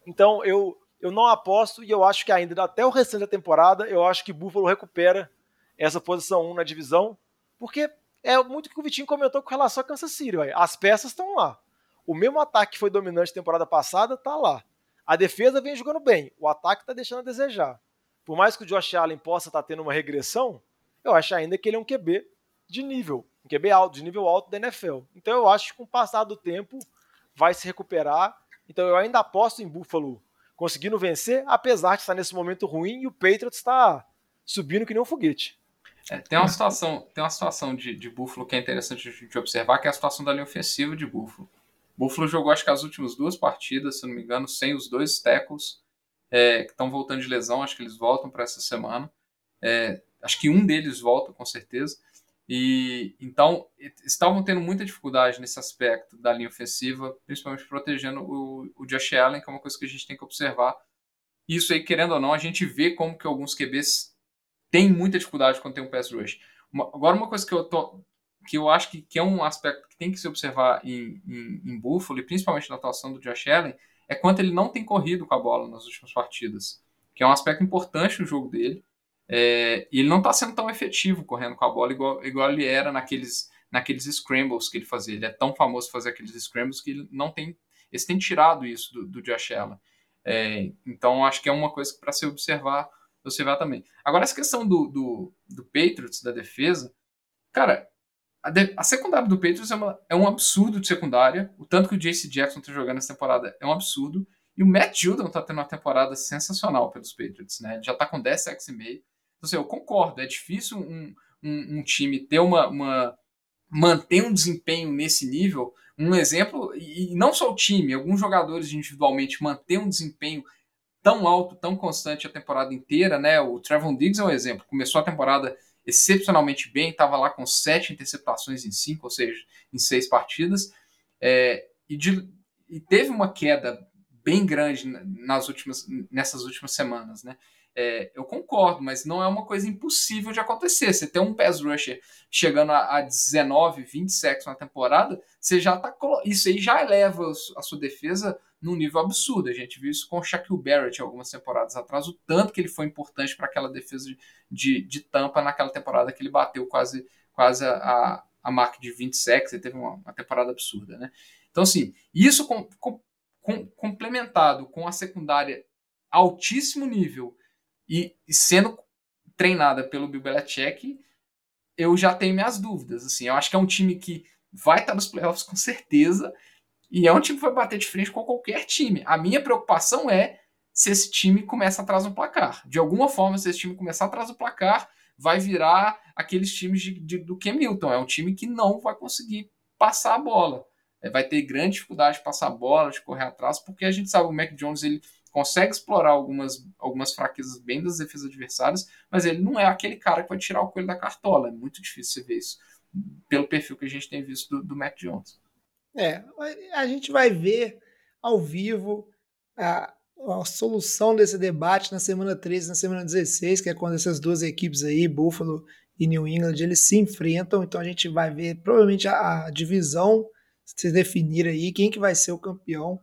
Então eu, eu não aposto e eu acho que ainda até o restante da temporada, eu acho que Buffalo recupera essa posição 1 na divisão, porque é muito o que o Vitinho comentou com relação a Kansas City, véio. as peças estão lá. O mesmo ataque que foi dominante temporada passada está lá. A defesa vem jogando bem, o ataque está deixando a desejar. Por mais que o Josh Allen possa estar tá tendo uma regressão, eu acho ainda que ele é um QB de nível, um QB alto, de nível alto da NFL. Então eu acho que com o passar do tempo vai se recuperar. Então eu ainda aposto em Buffalo conseguindo vencer, apesar de estar nesse momento ruim e o Patriots está subindo que nem um foguete. É, tem uma situação, tem uma situação de, de Buffalo que é interessante de observar, que é a situação da linha ofensiva de Buffalo. Buffalo jogou acho que as últimas duas partidas, se não me engano, sem os dois tackles é, que estão voltando de lesão, acho que eles voltam para essa semana. É, Acho que um deles volta, com certeza. E então estavam tendo muita dificuldade nesse aspecto da linha ofensiva, principalmente protegendo o, o Josh Allen, que é uma coisa que a gente tem que observar. Isso aí, querendo ou não, a gente vê como que alguns QBs têm muita dificuldade quando tem um pass rush. Uma, agora, uma coisa que eu, tô, que eu acho que, que, é um aspecto que tem que se observar em, em, em Buffalo, e principalmente na atuação do Josh Allen, é quanto ele não tem corrido com a bola nas últimas partidas, que é um aspecto importante no jogo dele. É, e ele não está sendo tão efetivo correndo com a bola igual, igual ele era naqueles, naqueles scrambles que ele fazia. Ele é tão famoso fazer aqueles scrambles que ele não tem. Eles têm tirado isso do, do Josh Allen. É, então acho que é uma coisa para se observar, observar também. Agora, essa questão do, do, do Patriots, da defesa, cara, a, de, a secundária do Patriots é, uma, é um absurdo de secundária. O tanto que o JC Jackson está jogando essa temporada é um absurdo. E o Matt Judon está tendo uma temporada sensacional pelos Patriots, né? Já está com 10 sacks e meio. Então, assim, eu concordo, é difícil um, um, um time ter uma, uma. manter um desempenho nesse nível, um exemplo, e não só o time, alguns jogadores individualmente mantêm um desempenho tão alto, tão constante a temporada inteira, né? O Trevon Diggs é um exemplo. Começou a temporada excepcionalmente bem, estava lá com sete interceptações em cinco, ou seja, em seis partidas, é, e, de, e, teve uma queda bem grande nas últimas, nessas últimas semanas, né? É, eu concordo, mas não é uma coisa impossível de acontecer. Você tem um pass rusher chegando a, a 19, 20 sacks na temporada, você já tá isso aí já eleva a sua defesa num nível absurdo. A gente viu isso com o Shaquille Barrett algumas temporadas atrás, o tanto que ele foi importante para aquela defesa de, de, de, tampa naquela temporada que ele bateu quase, quase a, a marca de 20 sacks, ele teve uma, uma temporada absurda, né? Então, assim, isso com, com, com, complementado com a secundária altíssimo nível e, e, sendo treinada pelo Bill Belichick, eu já tenho minhas dúvidas. Assim, eu acho que é um time que vai estar nos playoffs com certeza e é um time que vai bater de frente com qualquer time. A minha preocupação é se esse time começa atrás do placar. De alguma forma, se esse time começar atrás do placar, vai virar aqueles times de, de, do Cam. É um time que não vai conseguir passar a bola. É, vai ter grande dificuldade de passar a bola, de correr atrás, porque a gente sabe o Mac Jones ele consegue explorar algumas, algumas fraquezas bem das defesas adversárias, mas ele não é aquele cara que vai tirar o coelho da cartola. É muito difícil você ver isso pelo perfil que a gente tem visto do, do Mac Jones. É, a gente vai ver ao vivo a, a solução desse debate na semana 13 na semana 16, que é quando essas duas equipes aí, Buffalo e New England, eles se enfrentam, então a gente vai ver provavelmente a, a divisão se definir aí, quem que vai ser o campeão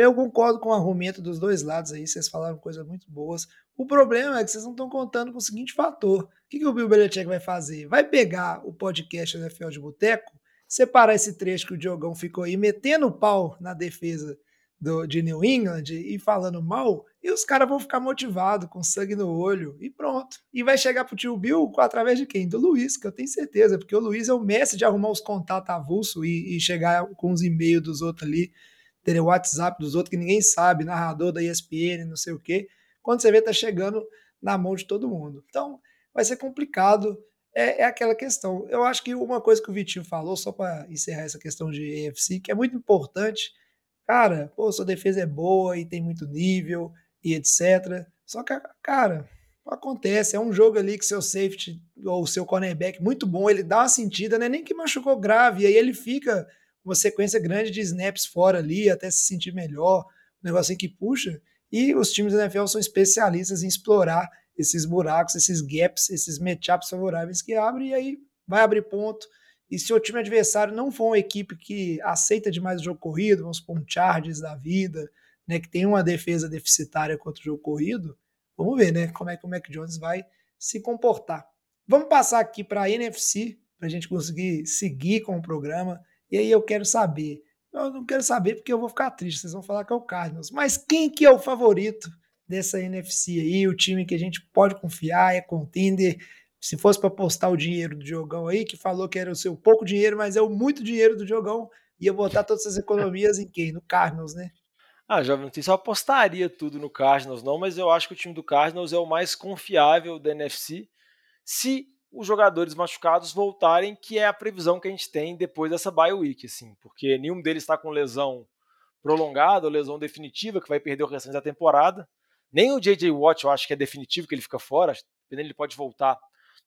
eu concordo com o argumento dos dois lados aí, vocês falaram coisas muito boas. O problema é que vocês não estão contando com o seguinte fator. O que, que o Bill Belichick vai fazer? Vai pegar o podcast NFL de Boteco, separar esse trecho que o Diogão ficou aí metendo o pau na defesa do, de New England e falando mal, e os caras vão ficar motivados, com sangue no olho, e pronto. E vai chegar pro tio Bill através de quem? Do Luiz, que eu tenho certeza, porque o Luiz é o mestre de arrumar os contatos avulsos e, e chegar com os e-mails dos outros ali ter o WhatsApp dos outros que ninguém sabe, narrador da ESPN, não sei o quê. Quando você vê, tá chegando na mão de todo mundo. Então, vai ser complicado. É, é aquela questão. Eu acho que uma coisa que o Vitinho falou, só para encerrar essa questão de AFC, que é muito importante. Cara, pô, sua defesa é boa e tem muito nível e etc. Só que, cara, acontece. É um jogo ali que seu safety ou seu cornerback muito bom, ele dá uma sentida, né? Nem que machucou grave, e aí ele fica uma sequência grande de snaps fora ali, até se sentir melhor, um negocinho que puxa. E os times da NFL são especialistas em explorar esses buracos, esses gaps, esses matchups favoráveis que abrem, e aí vai abrir ponto. E se o time adversário não for uma equipe que aceita demais o jogo corrido, vamos supor um Chargers da vida, né, que tem uma defesa deficitária contra o jogo corrido, vamos ver né, como é que o Mac Jones vai se comportar. Vamos passar aqui para a NFC, para a gente conseguir seguir com o programa. E aí eu quero saber. Eu não quero saber porque eu vou ficar triste, vocês vão falar que é o Cardinals. Mas quem que é o favorito dessa NFC aí? O time que a gente pode confiar, é contender. Se fosse para apostar o dinheiro do Diogão aí, que falou que era o seu pouco dinheiro, mas é o muito dinheiro do Diogão, ia botar todas essas economias em quem? No Cardinals, né? Ah, Jovem, não sei se apostaria tudo no Cardinals, não, mas eu acho que o time do Cardinals é o mais confiável da NFC. Se os jogadores machucados voltarem, que é a previsão que a gente tem depois dessa bye week, assim, porque nenhum deles está com lesão prolongada lesão definitiva, que vai perder o restante da temporada. Nem o J.J. Watt eu acho que é definitivo que ele fica fora, dependendo ele pode voltar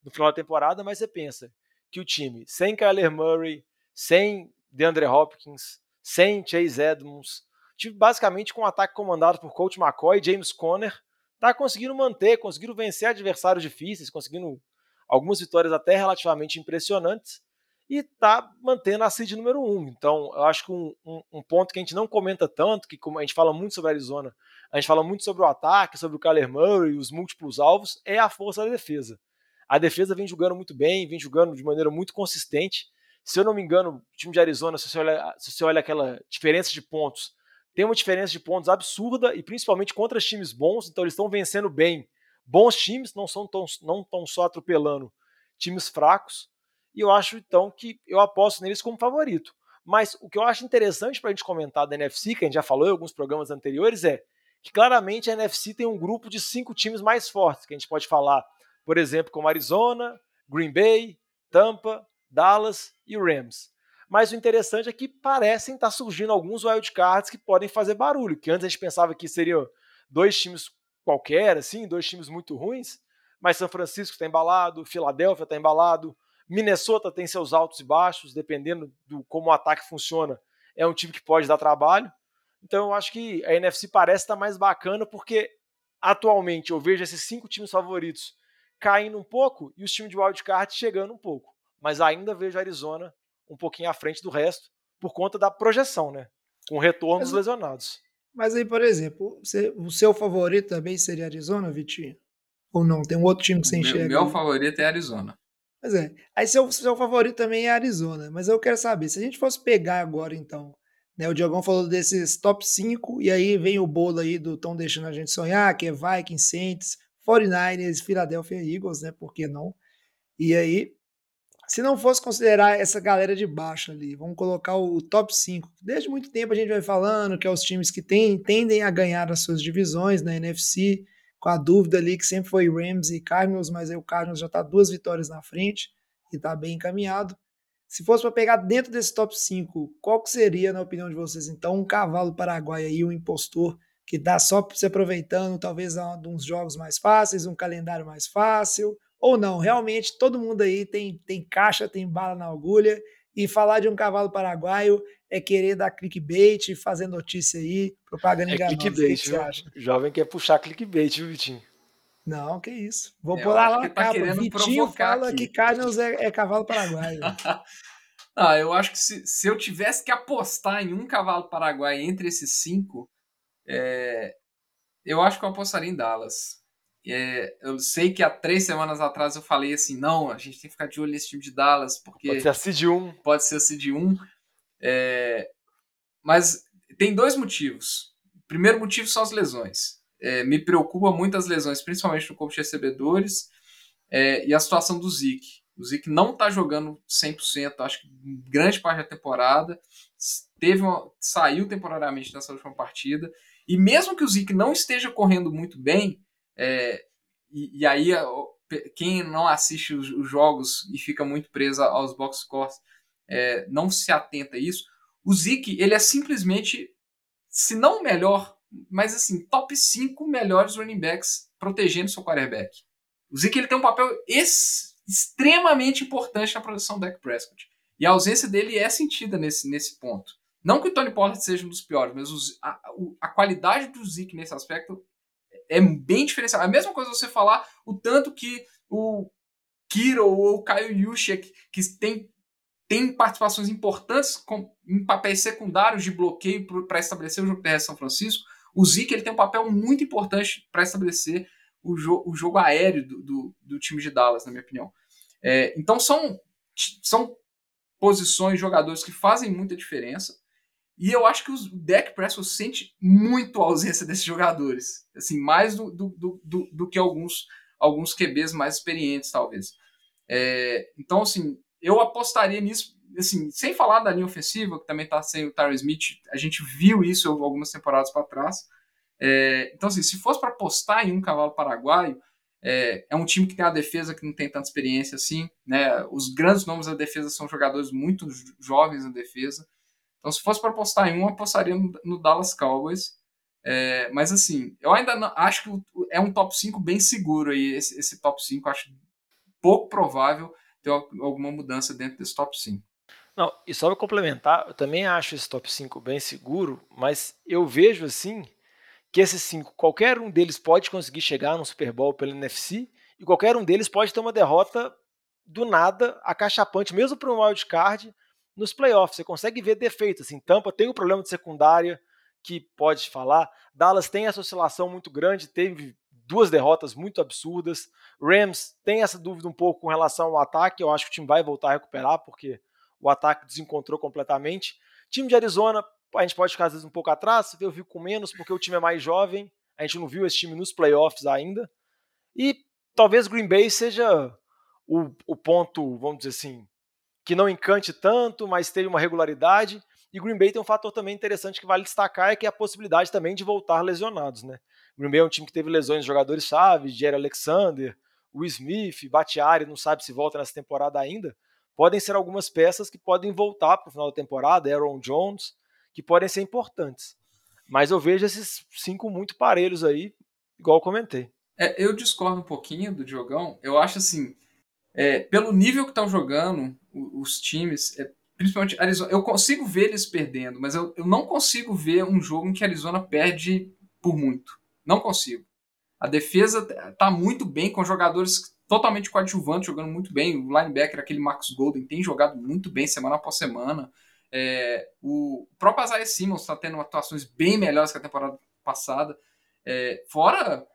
no final da temporada, mas você pensa que o time sem Kyler Murray, sem DeAndre Hopkins, sem Chase Edmonds, time basicamente com um ataque comandado por Coach McCoy e James Conner, tá conseguindo manter, conseguindo vencer adversários difíceis, conseguindo algumas vitórias até relativamente impressionantes e está mantendo a seed número 1. Um. Então, eu acho que um, um, um, ponto que a gente não comenta tanto, que como a gente fala muito sobre a Arizona, a gente fala muito sobre o ataque, sobre o Kyler Murray, os múltiplos alvos, é a força da defesa. A defesa vem jogando muito bem, vem jogando de maneira muito consistente. Se eu não me engano, o time de Arizona, se você olha, se você olha aquela diferença de pontos, tem uma diferença de pontos absurda e principalmente contra times bons, então eles estão vencendo bem bons times, não são tão, não tão só atropelando times fracos. E eu acho então que eu aposto neles como favorito. Mas o que eu acho interessante para a gente comentar da NFC, que a gente já falou em alguns programas anteriores, é que claramente a NFC tem um grupo de cinco times mais fortes, que a gente pode falar, por exemplo, como Arizona, Green Bay, Tampa, Dallas e Rams. Mas o interessante é que parecem estar surgindo alguns wildcards que podem fazer barulho, que antes a gente pensava que seriam dois times qualquer, assim, dois times muito ruins, mas São Francisco está embalado, Filadélfia está embalado, Minnesota tem seus altos e baixos, dependendo do como o ataque funciona, é um time que pode dar trabalho. Então eu acho que a NFC parece estar mais bacana porque atualmente eu vejo esses cinco times favoritos caindo um pouco e os times de wildcard chegando um pouco. Mas ainda vejo a Arizona um pouquinho à frente do resto por conta da projeção, né? Com o retorno mas, dos lesionados. Mas aí, por exemplo, você, o seu favorito também seria Arizona, Vitinho? Ou não? Tem um outro time que você enxerga? Meu, meu favorito é Arizona. Pois é. Aí seu, seu favorito também é Arizona. Mas eu quero saber, se a gente fosse pegar agora, então, né, o Diogão falou desses top 5, e aí vem o bolo aí do Tom deixando a gente sonhar, que é Vikings, Saints, 49ers, Philadelphia Eagles, né? Por que não? E aí, se não fosse considerar essa galera de baixo ali, vamos colocar o top 5. Desde muito tempo a gente vai falando que é os times que tem, tendem a ganhar as suas divisões na NFC, com a dúvida ali que sempre foi Rams e Cardinals, mas aí o Cardinals já está duas vitórias na frente e está bem encaminhado. Se fosse para pegar dentro desse top 5, qual que seria, na opinião de vocês, então, um cavalo paraguaio aí, um impostor, que dá só se aproveitando, talvez uns jogos mais fáceis, um calendário mais fácil, ou não, realmente todo mundo aí tem, tem caixa, tem bala na agulha, e falar de um cavalo paraguaio é querer dar clickbait, fazer notícia aí, propaganda é enganosa. Clickbait, que, que acha? Jovem quer puxar clickbait, viu, Vitinho? Não, que isso. Vou é, pular lá na tá capa. Vitinho fala aqui. que Cardinals é, é cavalo paraguaio. ah, eu acho que se, se eu tivesse que apostar em um cavalo paraguaio entre esses cinco, é, eu acho que eu apostaria em Dallas. É, eu sei que há três semanas atrás eu falei assim: não, a gente tem que ficar de olho nesse time de Dallas, porque. Pode ser a Cid 1. Pode ser a Cid 1. É, mas tem dois motivos. O primeiro motivo são as lesões. É, me preocupa muito as lesões, principalmente no corpo de recebedores é, e a situação do Zeke. O Zeke não está jogando 100%, acho que grande parte da temporada. Teve uma, saiu temporariamente nessa última partida. E mesmo que o Zeke não esteja correndo muito bem, é, e, e, aí quem não assiste os, os, jogos e fica muito preso aos box scores é, não se atenta a isso. O Zeke, ele é simplesmente, se não o melhor, mas assim, top 5 melhores running backs protegendo seu quarterback. O Zeke ele tem um papel ex, extremamente importante na proteção do Dak Prescott. E a ausência dele é sentida nesse, nesse ponto. Não que o Tony Pollard seja um dos piores, mas a, a, qualidade do Zeke nesse aspecto é bem diferenciada. A mesma coisa você falar o tanto que o Kiro ou o Kyle Juszczyk, que tem, tem participações importantes com, em papéis secundários de bloqueio para estabelecer o jogo terrestre São Francisco, o Zeke ele tem um papel muito importante para estabelecer o, jo o, jogo aéreo do, do, do, time de Dallas, na minha opinião. É, então são, são posições, jogadores que fazem muita diferença. E eu acho que o Dak Prescott sente muito a ausência desses jogadores. Assim, mais do, do, do, do que alguns, alguns QBs mais experientes, talvez. É, então, assim, eu apostaria nisso, assim, sem falar da linha ofensiva, que também está sem o Tyron Smith, a gente viu isso algumas temporadas para trás. É, então, assim, se fosse para apostar em um cavalo paraguaio, é, é, um time que tem a defesa que não tem tanta experiência assim, né? Os grandes nomes da defesa são jogadores muito jovens na defesa. Então, se fosse para apostar em um, apostaria no, no Dallas Cowboys. É, mas assim, eu ainda não, acho que é um top 5 bem seguro aí, esse, esse top 5. Acho pouco provável ter alguma mudança dentro desse top 5. Não, e só para complementar, eu também acho esse top 5 bem seguro, mas eu vejo assim que esses cinco, qualquer um deles pode conseguir chegar no Super Bowl pelo NFC e qualquer um deles pode ter uma derrota do nada, acachapante, mesmo para um wild card, nos playoffs. Você consegue ver defeitos. Assim, Tampa tem um problema de secundária que pode falar. Dallas tem essa oscilação muito grande, teve duas derrotas muito absurdas. Rams tem essa dúvida um pouco com relação ao ataque. Eu acho que o time vai voltar a recuperar, porque o ataque desencontrou completamente. Time de Arizona, a gente pode ficar às vezes um pouco atrás, eu vi com menos, porque o time é mais jovem. A gente não viu esse time nos playoffs ainda. E talvez Green Bay seja o, o ponto, vamos dizer assim, que não encante tanto, mas teve uma regularidade. E Green Bay tem um fator também interessante que vale destacar, é que é a possibilidade também de voltar lesionados, né? Green Bay é um time que teve lesões de jogadores chaves, Jerry Alexander, o Smith, Batiari, não sabe se volta nessa temporada ainda, podem ser algumas peças que podem voltar para o final da temporada, Aaron Jones, que podem ser importantes. Mas eu vejo esses cinco muito parelhos aí, igual eu comentei. É, eu discordo um pouquinho do Diogão. Eu acho assim, é, pelo nível que estão jogando os, times, é, principalmente Arizona, eu consigo ver eles perdendo, mas eu, eu não consigo ver um jogo em que Arizona perde por muito. Não consigo. A defesa tá muito bem com jogadores totalmente coadjuvantes, jogando muito bem. O linebacker, aquele Max Golden, tem jogado muito bem semana após semana. É, o próprio Isaiah Simmons está tendo atuações bem melhores que a temporada passada. É, fora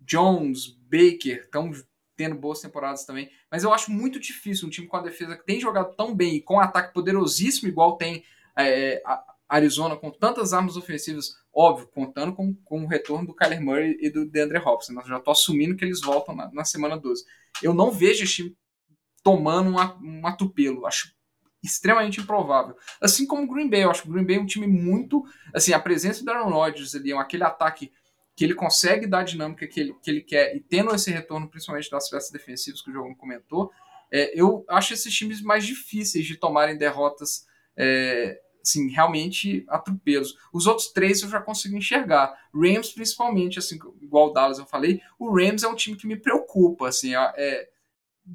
Jones, Baker, estão tendo boas temporadas também. Mas eu acho muito difícil um time com a defesa que tem jogado tão bem e com um ataque poderosíssimo, igual tem é, a Arizona, com tantas armas ofensivas, óbvio, contando com, com o retorno do Kyler Murray e do DeAndre Hopkins. Eu já estou assumindo que eles voltam na, na, semana 12. Eu não vejo esse time tomando um, atropelo. Acho extremamente improvável. Assim como o Green Bay. Eu acho que o Green Bay é um time muito. Assim, a presença do Aaron Rodgers ali, aquele ataque que ele consegue dar a dinâmica que ele, que ele quer e tendo esse retorno, principalmente das peças defensivas que o jogo comentou, é, eu acho esses times mais difíceis de tomarem derrotas é, assim, realmente atropelos. Os outros três eu já consigo enxergar. Rams, principalmente, assim, igual o Dallas eu falei, o Rams é um time que me preocupa, assim, é,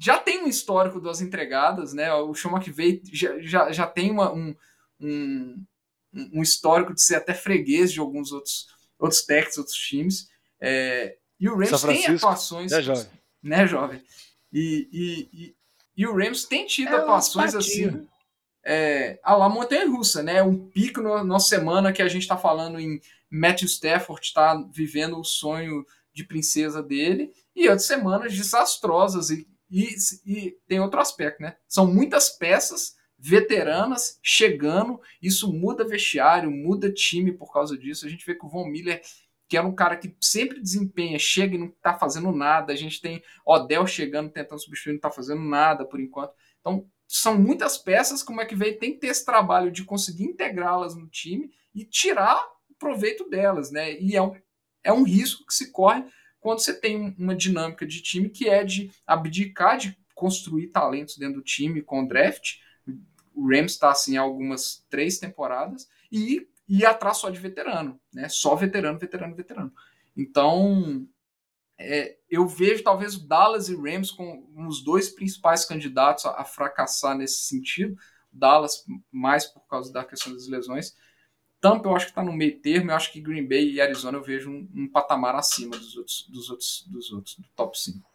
já tem um histórico das entregadas, né? O Sean McVay já, já, já tem uma, um, um, um histórico de ser até freguês de alguns outros outros técnicos, outros times. É, e o Rams tem atuações. Né, jovem? Né, jovem? E, e, e, e o Rams tem tido é atuações assim. É, a montanha russa, né? Um pico na no, semana que a gente está falando em Matthew Stafford está vivendo o sonho de princesa dele, e outras semanas desastrosas. E, e, e tem outro aspecto, né? São muitas peças veteranas chegando, isso muda vestiário, muda time por causa disso. A gente vê que o Von Miller, que era um cara que sempre desempenha, chega e não tá fazendo nada. A gente tem Odell chegando, tentando substituir, não tá fazendo nada por enquanto. Então, são muitas peças, como é que veio, tem que ter esse trabalho de conseguir integrá-las no time e tirar proveito delas, né? E é um, é um risco que se corre quando você tem uma dinâmica de time que é de abdicar de construir talentos dentro do time com draft o Rams está assim algumas três temporadas e ir atrás só de veterano, né? Só veterano, veterano, veterano. Então, é, eu vejo talvez o Dallas e Rams como os dois principais candidatos a, a fracassar nesse sentido. Dallas mais por causa da questão das lesões. Tampa eu acho que está no meio termo. Eu acho que Green Bay e Arizona eu vejo um, um patamar acima dos outros, dos outros, dos outros, do top 5.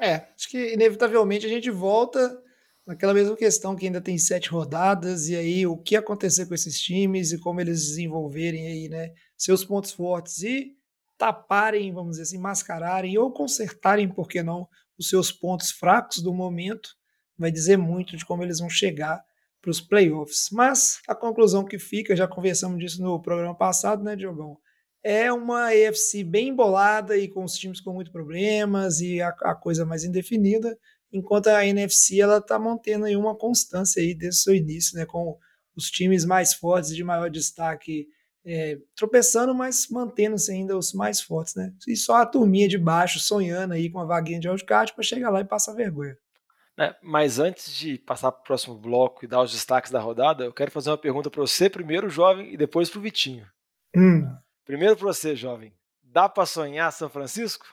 É, acho que inevitavelmente a gente volta naquela mesma questão que ainda tem sete rodadas, e aí o que acontecer com esses times e como eles desenvolverem aí, né, seus pontos fortes e taparem, vamos dizer assim, mascararem ou consertarem, por que não, os seus pontos fracos do momento, vai dizer muito de como eles vão chegar para os playoffs. Mas a conclusão que fica, já conversamos disso no programa passado, né, Diogão? É uma EFC bem embolada e com os times com muitos problemas e a, a coisa mais indefinida enquanto a NFC ela está mantendo aí uma constância aí desde o seu início, né, com os times mais fortes de maior destaque é, tropeçando, mas mantendo-se ainda os mais fortes, né? E só a turminha de baixo sonhando aí com uma vaguinha de wildcard para chegar lá e passar vergonha. É, mas antes de passar para o próximo bloco e dar os destaques da rodada, eu quero fazer uma pergunta para você primeiro, jovem, e depois para o Vitinho. Hum. Primeiro para você, jovem. Dá para sonhar São Francisco?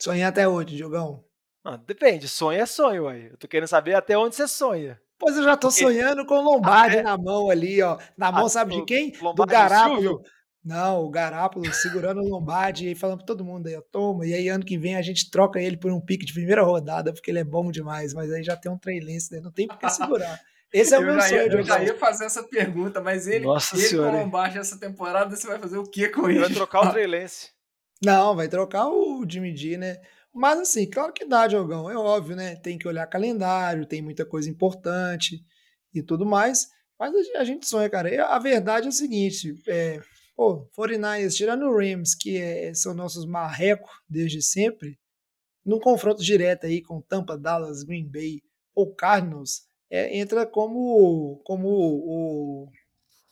Sonhar até hoje, Diogão. Ah, depende, sonho é sonho, aí. Eu tô querendo saber até onde você sonha. Pois eu já tô Porque... sonhando com o Lombardi na mão ali, ó. Na mão, sabe de quem? Lombardi do Garápolo. Não, o Garápolo segurando o Lombardi e falando pra todo mundo aí, ó, toma. E aí ano que vem a gente troca ele por um pique de primeira rodada, porque ele é bom demais. Mas aí já tem um Trey Lance, né? Não tem por que segurar. Esse é o meu sonho. Ia, eu já ia fazer essa pergunta, mas ele, Nossa ele senhora. com o Lombardi essa temporada, você vai fazer o que com ele? Vai trocar o Trey Lance. Não, vai trocar o Jimmy G, né? Mas assim, claro que dá, Diogão, é óbvio, né? Tem que olhar calendário, tem muita coisa importante e tudo mais. Mas a gente sonha, cara. A verdade é o seguinte: é, pô, 49ers, tirando o Rams, que é, são nossos marrecos desde sempre, num confronto direto aí com Tampa, Dallas, Green Bay ou Cardinals, é, entra como, como o.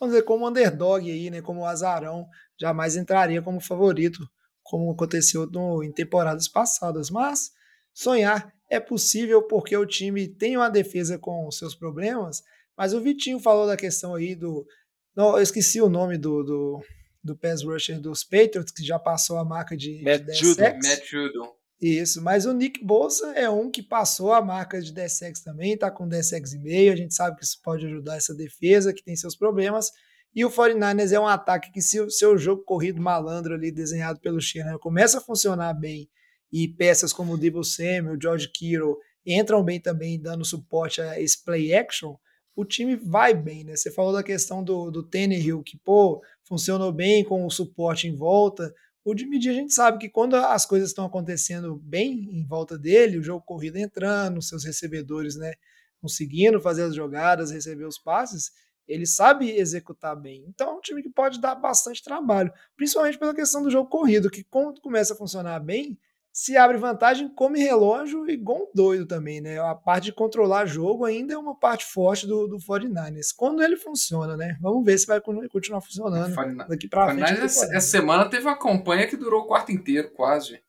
Vamos dizer, como underdog aí, né? Como o azarão, jamais entraria como favorito como aconteceu no, em temporadas passadas. Mas sonhar É possível porque o time tem uma defesa com seus problemas, mas o Vitinho falou da questão aí do. Não, eu esqueci o nome do, do, do pass rusher dos Patriots, que já passou a marca de, Matt de 10 Judon. Matt Judon. Isso, mas o Nick Bolsa é um que passou a marca de 10 sacks também, tá com 10 sacks e meio, a gente sabe que isso pode ajudar essa defesa, que tem seus problemas, e o 49ers é um ataque que se o seu jogo corrido malandro ali, desenhado pelo Shanahan, começa a funcionar bem, e peças como o Debo Samuel, o George Kittle, entram bem também, dando suporte a esse play action, o time vai bem, né? Você falou da questão do, do Tannehill, que, pô, funcionou bem com o suporte em volta, o Jimmy G a gente sabe que quando as coisas estão acontecendo bem em volta dele, o jogo corrido entrando, seus recebedores, né, conseguindo fazer as jogadas, receber os passes, ele sabe executar bem. Então é um time que pode dar bastante trabalho, principalmente pela questão do jogo corrido, que quando começa a funcionar bem, se abre vantagem, come relógio igual um doido também, né? A parte de controlar jogo ainda é uma parte forte do, do 49ers. Quando ele funciona, né? Vamos ver se vai continuar funcionando daqui pra frente. Essa, essa semana teve uma campanha que durou o quarto inteiro, quase.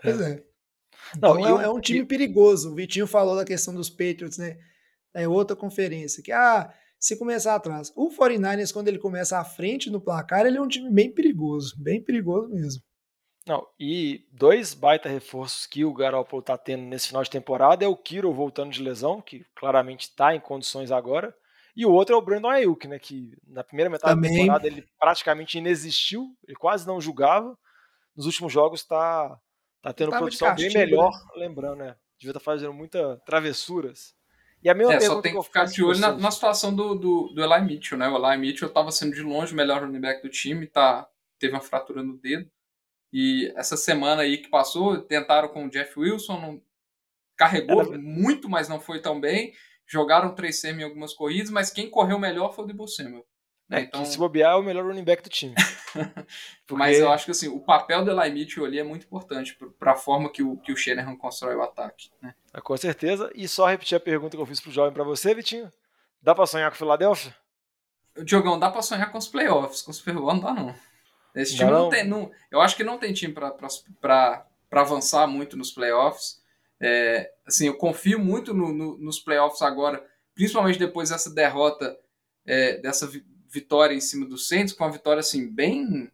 Pois é. Então Não, é, e é um time perigoso. O Vitinho falou da questão dos Patriots, né? É outra conferência. Que, ah, se começar atrás. O 49ers, quando ele começa à frente no placar, ele é um time bem perigoso. Bem perigoso mesmo. Não, e dois baita reforços que o Garoppolo tá tendo nesse final de temporada é o Kiro voltando de lesão, que claramente está em condições agora, e o outro é o Brandon Ayuk, né, que na primeira metade Também. da temporada ele praticamente inexistiu, ele quase não jogava, nos últimos jogos está tá tendo produção bem castigo, melhor, né? lembrando, né, devia estar fazendo muita travessuras. E a É, só tem eu que ficar de olho na, na situação do, do, do Eli Mitchell, né? O Eli Mitchell estava sendo de longe o melhor running back do time, tá, teve uma fratura no dedo. E essa semana aí que passou, tentaram com o Jeff Wilson, não, carregou Era- muito, mas não foi tão bem. Jogaram 3 semi em algumas corridas, mas quem correu melhor foi o Debo Samuel. Né? Então, que se bobear é o melhor running back do time. mas eu acho que assim, o papel do Eli Mitchell ali é muito importante para a forma que o, que o Shanahan constrói o ataque. Né? É, Com certeza. E só repetir a pergunta que eu fiz pro jovem pra você, Vitinho. Dá pra sonhar com o Philadelphia? Diogão, dá pra sonhar com os playoffs, com os Super Bowl não dá não. Esse time não, não? tem, não, eu acho que não tem time pra avançar muito nos playoffs. É, assim, eu confio muito no- no- nos playoffs agora, principalmente depois dessa derrota, é, dessa vitória em cima do Saints, com uma vitória assim bem,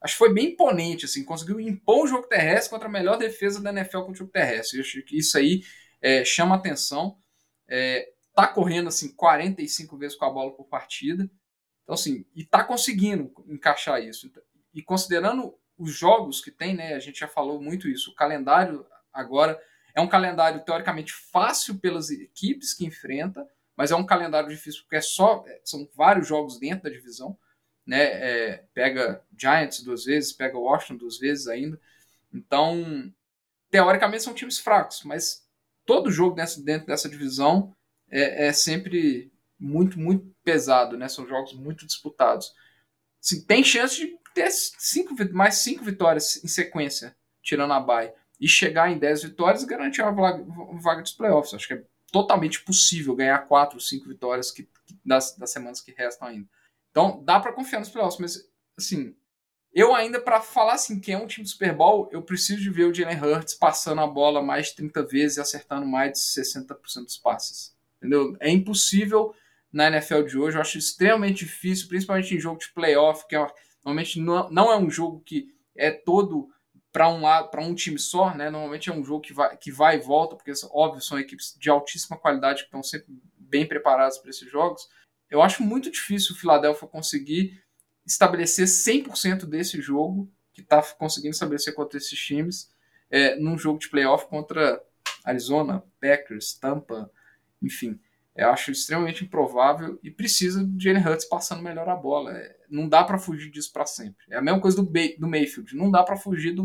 acho que foi bem imponente, assim, conseguiu impor o jogo terrestre contra a melhor defesa da NFL contra o jogo terrestre. Isso aí é, chama atenção. É, tá correndo assim 45 vezes com a bola por partida. Então, assim, e tá conseguindo encaixar isso. E considerando os jogos que tem, né? A gente já falou muito isso. O calendário agora é um calendário teoricamente fácil pelas equipes que enfrenta, mas é um calendário difícil porque é só são vários jogos dentro da divisão, né? É, pega Giants duas vezes, pega Washington duas vezes ainda. Então, teoricamente são times fracos, mas todo jogo dentro, dentro dessa divisão é, é sempre muito, muito pesado, né? São jogos muito disputados. Assim, tem chance de ter cinco, mais cinco vitórias em sequência, tirando a bye, e chegar em 10 vitórias e garantir uma vaga, vaga dos playoffs. Acho que é totalmente possível ganhar quatro, cinco vitórias que, que- das, das semanas que restam ainda. Então, dá para confiar nos playoffs, mas, assim, eu ainda, para falar assim, que é um time do Super Bowl, eu preciso de ver o Jalen Hurts passando a bola mais de 30 vezes e acertando mais de 60% dos passes. Entendeu? É impossível na NFL de hoje. Eu acho extremamente difícil, principalmente em jogo de playoff, que é, normalmente não, não é um jogo que é todo para um lado, para um time só, né? Normalmente é um jogo que vai, que vai e volta, porque óbvio são equipes de altíssima qualidade que estão sempre bem preparadas para esses jogos. Eu acho muito difícil o Philadelphia conseguir estabelecer 100% desse jogo que está conseguindo estabelecer contra esses times é, num jogo de playoff contra Arizona, Packers, Tampa, enfim. Eu acho extremamente improvável e precisa de Jalen Hurts passando melhor a bola. É, não dá para fugir disso para sempre. É a mesma coisa do, Bay, do Mayfield. Não dá para fugir do.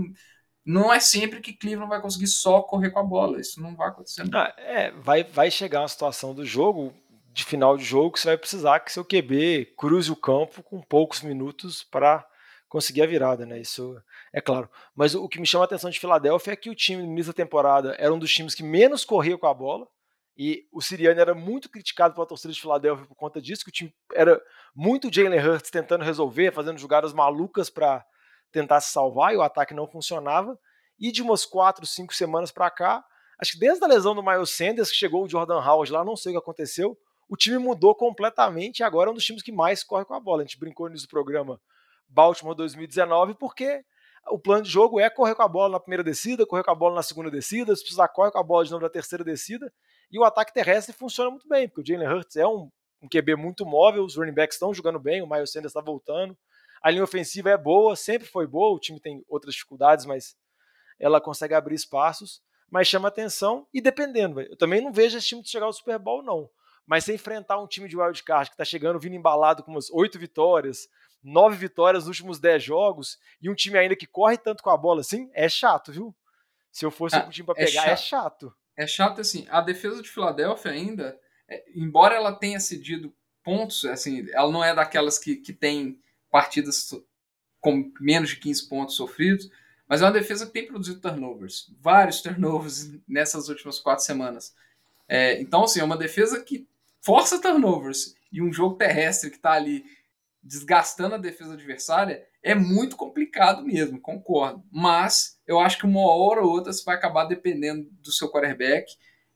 Não é sempre que Cleveland vai conseguir só correr com a bola. Isso não vai acontecer. Ah, é, vai, vai chegar uma situação do jogo, de final de jogo, que você vai precisar que seu QB cruze o campo com poucos minutos para conseguir a virada, né? Isso é claro. Mas o que me chama a atenção de Filadélfia é que o time no início da temporada era um dos times que menos corria com a bola. E o Siriano era muito criticado pela torcida de Filadélfia por conta disso, que o time era muito Jalen Hurts tentando resolver, fazendo jogadas malucas para tentar se salvar e o ataque não funcionava. E de umas quatro, cinco semanas para cá, acho que desde a lesão do Miles Sanders, que chegou o Jordan Howard lá, não sei o que aconteceu, o time mudou completamente e agora é um dos times que mais corre com a bola. A gente brincou nisso do programa Baltimore 2019, porque o plano de jogo é correr com a bola na primeira descida, correr com a bola na segunda descida, se precisar corre com a bola de novo na terceira descida, e o ataque terrestre funciona muito bem, porque o Jalen Hurts é um, um QB muito móvel, os running backs estão jogando bem, o Miles Sanders está voltando, a linha ofensiva é boa, sempre foi boa, o time tem outras dificuldades, mas ela consegue abrir espaços, mas chama atenção e dependendo, eu também não vejo esse time chegar ao Super Bowl não, mas se enfrentar um time de wildcard que está chegando vindo embalado com umas oito vitórias, nove vitórias nos últimos dez jogos, e um time ainda que corre tanto com a bola assim, é chato, viu? Se eu fosse ah, um time para é pegar, é chato. é chato. É chato assim, a defesa de Filadélfia ainda, é, embora ela tenha cedido pontos, assim, ela não é daquelas que, que tem partidas com menos de 15 pontos sofridos, mas é uma defesa que tem produzido turnovers, vários turnovers nessas últimas quatro semanas. É, então, assim, é uma defesa que força turnovers e um jogo terrestre que está ali desgastando a defesa adversária é muito complicado mesmo, concordo. Mas eu acho que uma hora ou outra você vai acabar dependendo do seu quarterback.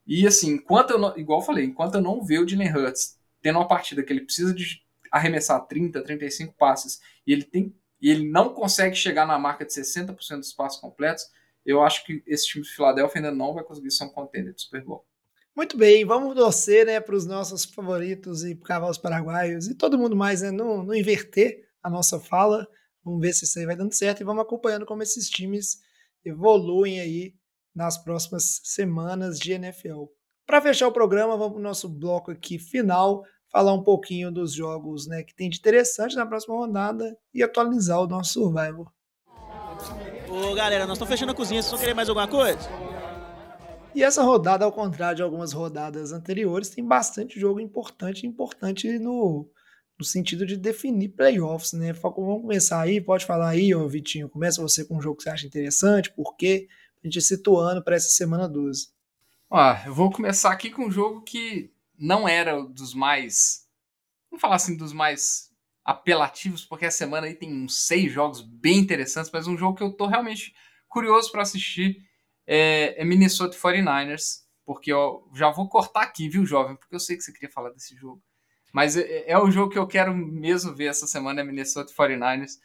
E assim, enquanto eu não, igual eu falei, enquanto eu não ver o Jalen Hurts tendo uma partida que ele precisa de arremessar 30, 35 passes e ele tem e ele não consegue chegar na marca de 60% dos passes completos, eu acho que esse time de Filadélfia ainda não vai conseguir ser um contender de Super Bowl. Muito bem, vamos torcer né, para os nossos favoritos e cavalos paraguaios e todo mundo mais, né, não, não inverter a nossa fala. Vamos ver se isso aí vai dando certo e vamos acompanhando como esses times evoluem aí nas próximas semanas de NFL. Para fechar o programa, vamos para o nosso bloco aqui final, falar um pouquinho dos jogos né, que tem de interessante na próxima rodada e atualizar o nosso Survival. Ô galera, nós estamos fechando a cozinha, vocês vão querer mais alguma coisa? E essa rodada, ao contrário de algumas rodadas anteriores, tem bastante jogo importante, importante no, no sentido de definir playoffs, né? Vamos começar aí, pode falar aí, ô Vitinho. Começa você com um jogo que você acha interessante, por quê? A gente situando para essa semana 12. Ah, eu vou começar aqui com um jogo que não era dos mais. Vamos falar assim, dos mais apelativos, porque a semana aí tem uns seis jogos bem interessantes, mas um jogo que eu tô realmente curioso para assistir é, é Minnesota 49ers, porque eu já vou cortar aqui, viu, jovem? Porque eu sei que você queria falar desse jogo. Mas é, é o jogo que eu quero mesmo ver essa semana, é Minnesota 49ers.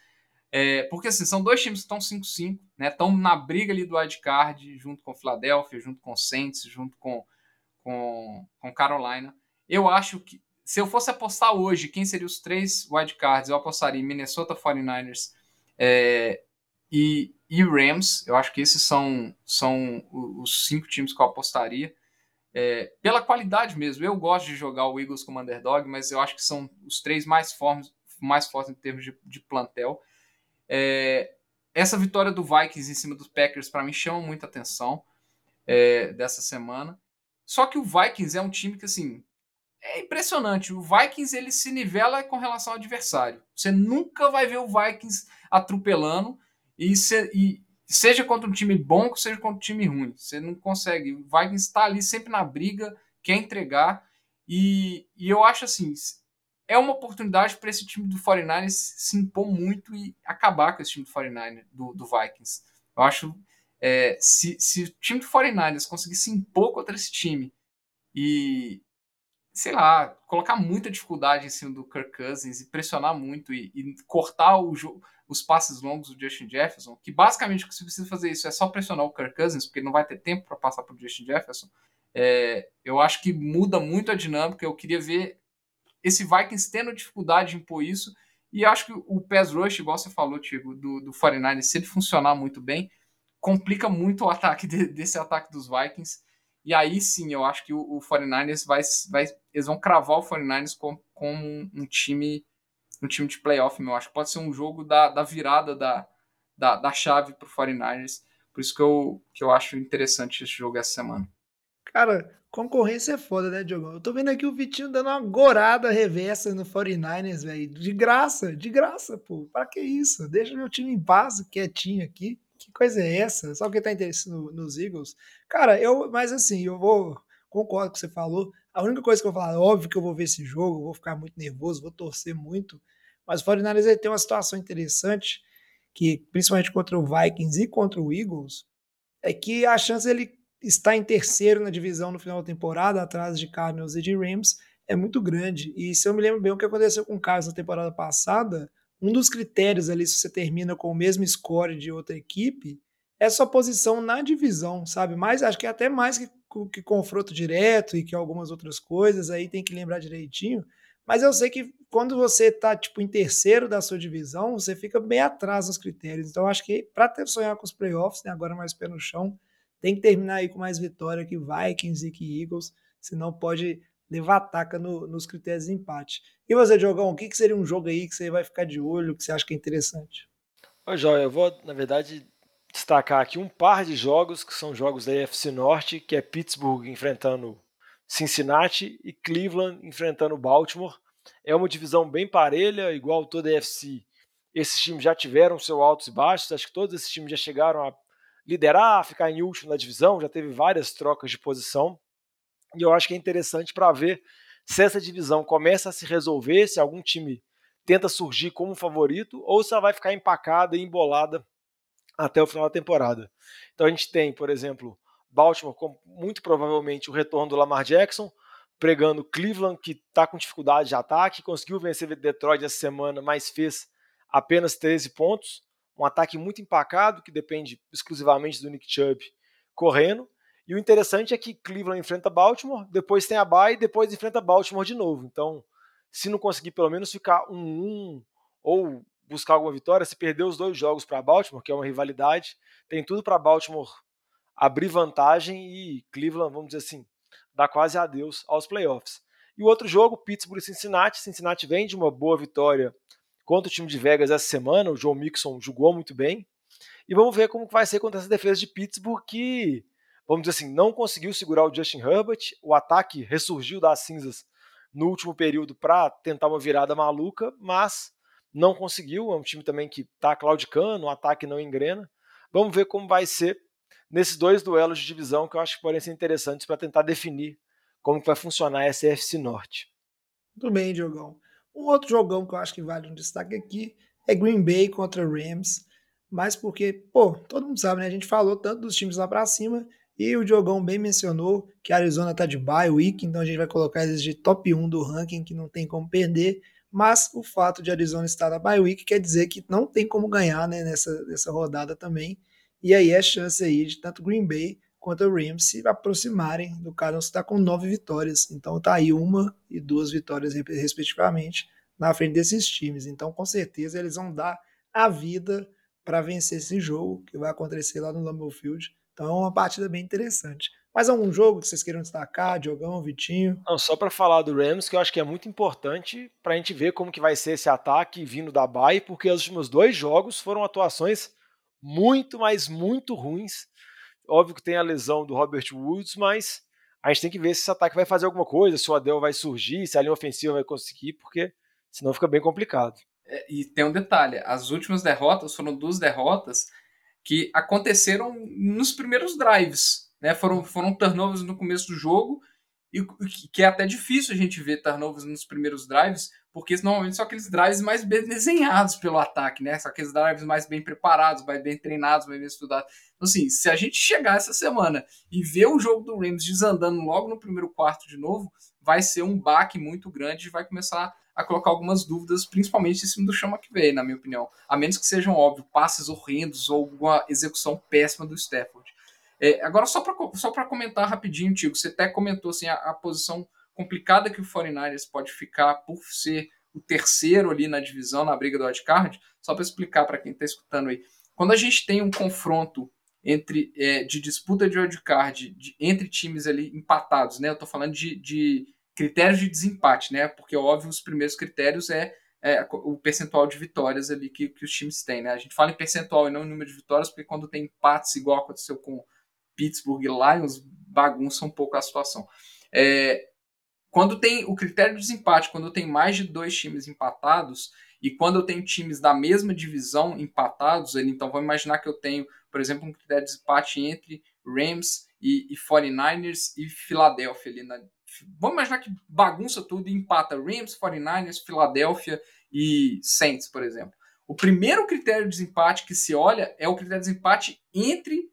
É, porque assim, são dois times que estão 5-5, né? Estão na briga ali do wildcard, junto com Philadelphia, junto com Saints, junto com, com, com Carolina. Eu acho que se eu fosse apostar hoje quem seriam os três wildcards, eu apostaria em Minnesota 49ers é, e, e Rams. Eu acho que esses são, são os cinco times que eu apostaria. É, pela qualidade mesmo. Eu gosto de jogar o Eagles como underdog, mas eu acho que são os três mais fortes, mais fortes em termos de, de plantel. É, essa vitória do Vikings em cima dos Packers, para mim, chama muita atenção é, dessa semana. Só que o Vikings é um time que, assim, é impressionante. O Vikings ele se nivela com relação ao adversário. Você nunca vai ver o Vikings atropelando e, se, e seja contra um time bom, seja contra um time ruim. Você não consegue. O Vikings está ali sempre na briga, quer entregar. E, e eu acho assim, é uma oportunidade para esse time do 49ers se impor muito e acabar com esse time do 49ers, do, do Vikings. Eu acho, é, se, se o time do 49ers conseguir se impor contra esse time e, sei lá, colocar muita dificuldade em cima do Kirk Cousins e pressionar muito e, e cortar o jogo os passes longos do Justin Jefferson, que basicamente o que você precisa fazer isso é só pressionar o Kirk Cousins, porque ele não vai ter tempo para passar para o Justin Jefferson. É, eu acho que muda muito a dinâmica. Eu queria ver esse Vikings tendo dificuldade de impor isso. E acho que o pass rush, igual você falou, Tiago, do, do 49 se ele funcionar muito bem, complica muito o ataque de, desse ataque dos Vikings. E aí sim, eu acho que o, o 49ers vai, vai. Eles vão cravar o 49ers como, como um, um time no time de playoff, meu. Acho que pode ser um jogo da, da virada da, da, da chave para o 49ers. Por isso que eu, que eu acho interessante esse jogo essa semana. Cara, concorrência é foda, né, Diogo? Eu tô vendo aqui o Vitinho dando uma gorada reversa no 49ers, velho. De graça, de graça, pô. Pra que isso? Deixa meu time em paz, quietinho aqui. Que coisa é essa? Só que tá interessado no, nos Eagles. Cara, eu, mas assim, eu vou. Concordo com o que você falou. A única coisa que eu vou falar, óbvio que eu vou ver esse jogo, vou ficar muito nervoso, vou torcer muito. Mas o 49ers tem uma situação interessante, que principalmente contra o Vikings e contra o Eagles, é que a chance ele está em terceiro na divisão no final da temporada, atrás de Cardinals e de Rams, é muito grande. E se eu me lembro bem o que aconteceu com o Carlos na temporada passada, um dos critérios ali, se você termina com o mesmo score de outra equipe, é sua posição na divisão, sabe? Mas acho que é até mais que, que confronto direto e que algumas outras coisas, aí tem que lembrar direitinho. Mas eu sei que quando você tá tipo em terceiro da sua divisão, você fica bem atrás nos critérios. Então acho que para sonhar com os playoffs, né, agora mais pé no chão, tem que terminar aí com mais vitória que Vikings e que Eagles, senão pode levar ataca no, nos critérios de empate. E você, Jogão, o que, que seria um jogo aí que você vai ficar de olho, que você acha que é interessante? Ô, Joia, eu vou, na verdade, destacar aqui um par de jogos que são jogos da AFC Norte, que é Pittsburgh enfrentando Cincinnati e Cleveland enfrentando Baltimore. É uma divisão bem parelha, igual toda a AFC. Esses times já tiveram seus altos e baixos, acho que todos esses times já chegaram a liderar, ficar em último na divisão, já teve várias trocas de posição. E eu acho que é interessante para ver se essa divisão começa a se resolver, se algum time tenta surgir como favorito, ou se ela vai ficar empacada e embolada até o final da temporada. Então a gente tem, por exemplo, Baltimore com muito provavelmente o retorno do Lamar Jackson, pregando Cleveland, que está com dificuldade de ataque, conseguiu vencer Detroit essa semana, mas fez apenas 13 pontos. Um ataque muito empacado, que depende exclusivamente do Nick Chubb correndo. E o interessante é que Cleveland enfrenta Baltimore, depois tem a bye, depois enfrenta Baltimore de novo. Então, se não conseguir pelo menos ficar 1-1 um, um, ou buscar alguma vitória, se perder os dois jogos para Baltimore, que é uma rivalidade, tem tudo para Baltimore abrir vantagem e Cleveland, vamos dizer assim, dar quase adeus aos playoffs. E o outro jogo, Pittsburgh e Cincinnati. Cincinnati vem de uma boa vitória contra o time de Vegas essa semana. O Joe Mixon jogou muito bem. E vamos ver como vai ser contra essa defesa de Pittsburgh que, vamos dizer assim, não conseguiu segurar o Justin Herbert. O ataque ressurgiu das cinzas no último período para tentar uma virada maluca, mas não conseguiu. É um time também que está claudicando, o ataque não engrena. Vamos ver como vai ser nesses dois duelos de divisão que eu acho que podem ser interessantes para tentar definir como que vai funcionar essa FC Norte. Muito bem, Diogão. Um outro jogão que eu acho que vale um destaque aqui é Green Bay contra Rams, mas porque, pô, todo mundo sabe, né? A gente falou tanto dos times lá para cima e o Diogão bem mencionou que a Arizona tá de bye week, então a gente vai colocar eles de top 1 do ranking, que não tem como perder, mas o fato de Arizona estar na bye week quer dizer que não tem como ganhar, né, nessa, nessa rodada também. E aí é chance aí de tanto Green Bay quanto o Rams se aproximarem do Cardinals está com nove vitórias. Então tá aí uma e duas vitórias respectivamente na frente desses times. Então com certeza eles vão dar a vida para vencer esse jogo que vai acontecer lá no Lambeau Field. Então é uma partida bem interessante. Mas é um jogo que vocês queiram destacar, Diogão, Vitinho? Não, só para falar do Rams, que eu acho que é muito importante para a gente ver como que vai ser esse ataque vindo da Bay, porque os últimos dois jogos foram atuações muito, mas muito ruins. Óbvio que tem a lesão do Robert Woods, mas a gente tem que ver se esse ataque vai fazer alguma coisa, se o Adel vai surgir, se a linha ofensiva vai conseguir, porque senão fica bem complicado. É, e tem um detalhe: as últimas derrotas foram duas derrotas que aconteceram nos primeiros drives. Né? Foram, foram turnovers no começo do jogo, e que é até difícil a gente ver turnovers nos primeiros drives, porque normalmente são aqueles drives mais bem desenhados pelo ataque, né? São aqueles drives mais bem preparados, mais bem treinados, mais bem estudados. Então, assim, se a gente chegar essa semana e ver o jogo do Rams desandando logo no primeiro quarto de novo, vai ser um baque muito grande e vai começar a colocar algumas dúvidas, principalmente em cima do Chama que veio, na minha opinião. A menos que sejam, óbvio, passes horrendos ou alguma execução péssima do Stafford. É, agora, só para só comentar rapidinho, Tigo, você até comentou assim, a, a posição complicada que o 49ers pode ficar por ser o terceiro ali na divisão, na briga do wildcard, só para explicar para quem está escutando aí. Quando a gente tem um confronto entre é, de disputa de wildcard de, entre times ali empatados, né? Eu estou falando de, de, critérios de desempate, né? Porque, óbvio, os primeiros critérios é, é o percentual de vitórias ali que, que, os times têm, né? A gente fala em percentual e não em número de vitórias, porque quando tem empates igual aconteceu com Pittsburgh Lions, bagunça um pouco a situação. É, quando tem o critério de desempate, quando tem mais de dois times empatados, e quando eu tenho times da mesma divisão empatados, ele, então vamos imaginar que eu tenho, por exemplo, um critério de desempate entre Rams e, e 49ers e Filadélfia ali na, Vamos imaginar que bagunça tudo e empata Rams, 49ers, Filadélfia e Saints, por exemplo. O primeiro critério de desempate que se olha é o critério de desempate entre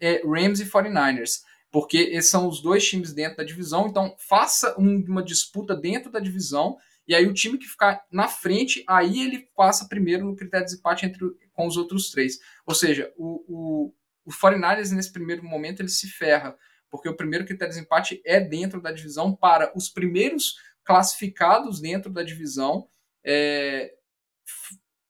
é, Rams e 49ers. porque esses são os dois times dentro da divisão, então faça um, uma disputa dentro da divisão, e aí o time que ficar na frente, aí ele passa primeiro no critério de desempate entre, com os outros três. Ou seja, o, o, o 49ers nesse primeiro momento ele se ferra, porque o primeiro critério de desempate é dentro da divisão para os primeiros classificados dentro da divisão é,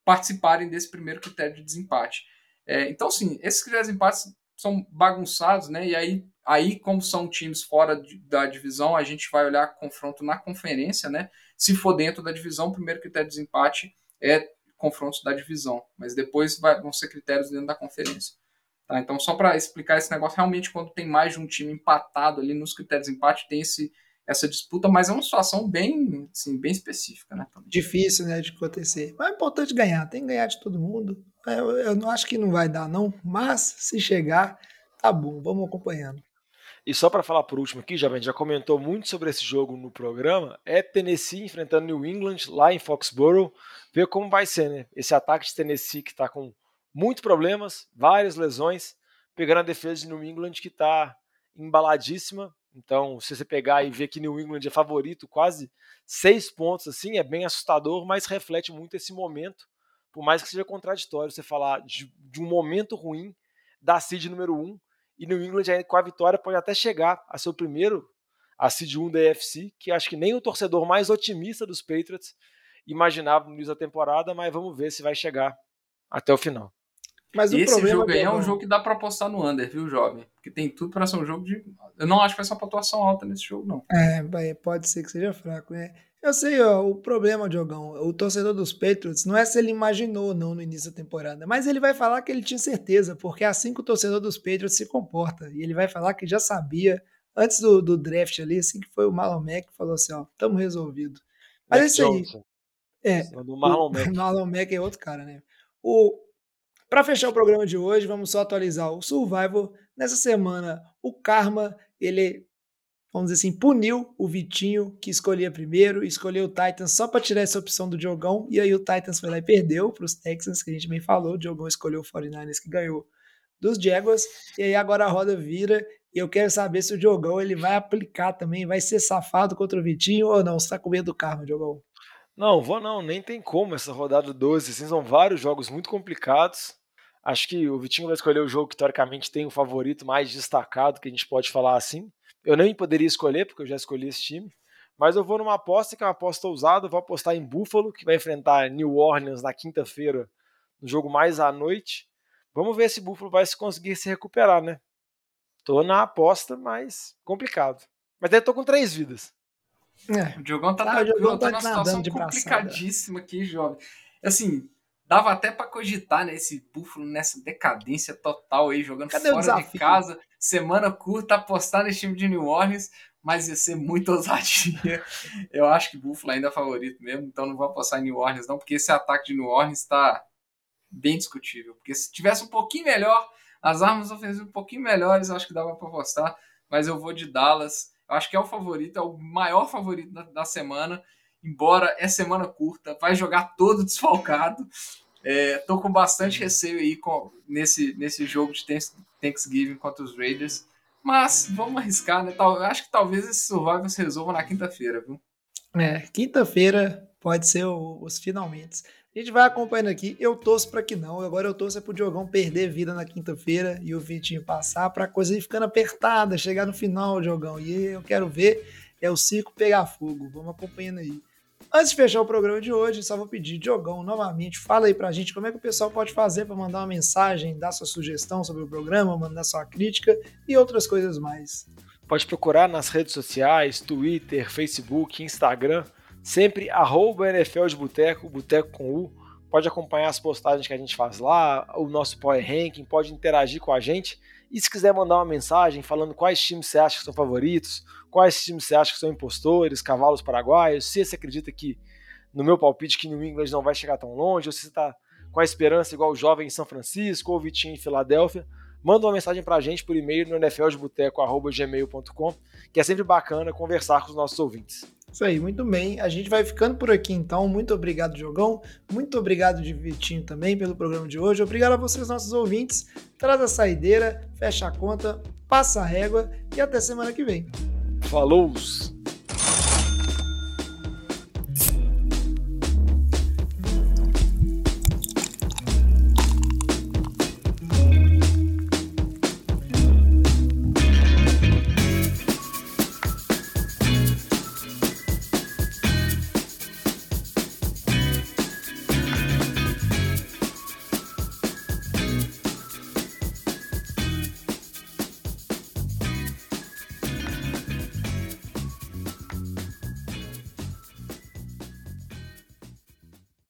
participarem desse primeiro critério de desempate. É, então, sim, esses critérios de desempate são bagunçados, né? E aí, aí como são times fora de, da divisão, a gente vai olhar confronto na conferência, né? Se for dentro da divisão, o primeiro critério de desempate é confrontos da divisão, mas depois vai, vão ser critérios dentro da conferência. Tá? Então, só para explicar esse negócio, realmente, quando tem mais de um time empatado ali nos critérios de empate, tem esse, essa disputa, mas é uma situação bem, assim, bem específica, né? Difícil, né, de acontecer. Mas é importante ganhar, tem que ganhar de todo mundo. Eu, eu não acho que não vai dar, não, mas se chegar, tá bom, vamos acompanhando. E só para falar por último aqui, já, a gente já comentou muito sobre esse jogo no programa, é Tennessee enfrentando New England lá em Foxborough, ver como vai ser, né? Esse ataque de Tennessee que está com muitos problemas, várias lesões, pegando a defesa de New England que está embaladíssima. Então, se você pegar e ver que New England é favorito, quase seis pontos, assim, é bem assustador, mas reflete muito esse momento. Por mais que seja contraditório você falar de, de um momento ruim da seed número um, e New England com a vitória pode até chegar a ser o primeiro a seed 1 da AFC, que acho que nem o torcedor mais otimista dos Patriots imaginava no início da temporada, mas vamos ver se vai chegar até o final. Mas o Esse jogo aí é um jogo que dá pra apostar no under, viu, jovem? Porque tem tudo pra ser um jogo de. Eu não acho que vai ser uma pontuação alta nesse jogo, não. É, pode ser que seja fraco, né? Eu sei, ó, o problema, Diogão, o torcedor dos Patriots, não é se ele imaginou ou não no início da temporada, mas ele vai falar que ele tinha certeza, porque é assim que o torcedor dos Patriots se comporta. E ele vai falar que já sabia, antes do, do draft ali, assim que foi o Marlon Mack, falou assim, ó, tamo resolvido. Mas é isso aí. É, do Marlon Mack. O Marlon Mack é outro cara, né? O, para fechar o programa de hoje, vamos só atualizar o Survivor. Nessa semana, o Karma, ele, vamos dizer assim, puniu o Vitinho, que escolhia primeiro, escolheu o Titans só para tirar essa opção do Diogão, e aí o Titans foi lá e perdeu para os Texans, que a gente bem falou, o Diogão escolheu o 49ers, que ganhou dos Jaguars, e aí agora a roda vira, e eu quero saber se o Diogão ele vai aplicar também, vai ser safado contra o Vitinho ou não, você tá com medo do Karma, Diogão? Não, vou não, nem tem como essa rodada 12, assim, são vários jogos muito complicados, Acho que o Vitinho vai escolher o jogo que teoricamente tem o favorito mais destacado, que a gente pode falar assim. Eu nem poderia escolher, porque eu já escolhi esse time. Mas eu vou numa aposta que é uma aposta ousada. vou apostar em Buffalo, que vai enfrentar New Orleans na quinta-feira, no jogo mais à noite. Vamos ver se Buffalo vai conseguir se recuperar, né? Tô na aposta, mas complicado. Mas eu tô com três vidas. É. O Diogão tá, ah, o Diogão tá, tá numa situação complicadíssima aqui, jovem. Assim, Dava até para cogitar, né? Esse Buffalo nessa decadência total aí, jogando Cadê fora de casa, semana curta, apostar nesse time de New Orleans, mas ia ser muito ousadia. Eu acho que Buffalo ainda é favorito mesmo, então não vou apostar em New Orleans, não, porque esse ataque de New Orleans está bem discutível. Porque se tivesse um pouquinho melhor, as armas ofensivas um pouquinho melhores, acho que dava para apostar, mas eu vou de Dallas. Eu acho que é o favorito, é o maior favorito da, da semana embora é semana curta, vai jogar todo desfalcado. É, tô com bastante receio aí com, nesse, nesse jogo de Thanksgiving contra os Raiders. Mas vamos arriscar, né? Tal, acho que talvez esse Survivor se resolva na quinta-feira, viu? É, quinta-feira pode ser os finalmente. A gente vai acompanhando aqui. Eu torço para que não. Agora eu torço é pro Diogão perder vida na quinta-feira e o Vitinho passar para a coisa ir ficando apertada, chegar no final, Diogão. E eu quero ver é o circo pegar fogo. Vamos acompanhando aí. Antes de fechar o programa de hoje, só vou pedir, Diogão, novamente, fala aí pra gente como é que o pessoal pode fazer para mandar uma mensagem, dar sua sugestão sobre o programa, mandar sua crítica e outras coisas mais. Pode procurar nas redes sociais, Twitter, Facebook, Instagram, sempre arroba NFL de Boteco, Boteco com U. Pode acompanhar as postagens que a gente faz lá, o nosso Power Ranking, pode interagir com a gente. E se quiser mandar uma mensagem falando quais times você acha que são favoritos, quais times você acha que são impostores, cavalos paraguaios, se você acredita que, no meu palpite, que New England não vai chegar tão longe, ou se você está com a esperança igual o jovem em São Francisco ou o Vitinho em Filadélfia, manda uma mensagem para a gente por e-mail no nfldeboteco.gmail.com, que é sempre bacana conversar com os nossos ouvintes. Isso aí, muito bem. A gente vai ficando por aqui então. Muito obrigado, Jogão. Muito obrigado, Vitinho, também pelo programa de hoje. Obrigado a vocês, nossos ouvintes. Traz a saideira, fecha a conta, passa a régua e até semana que vem. Falou!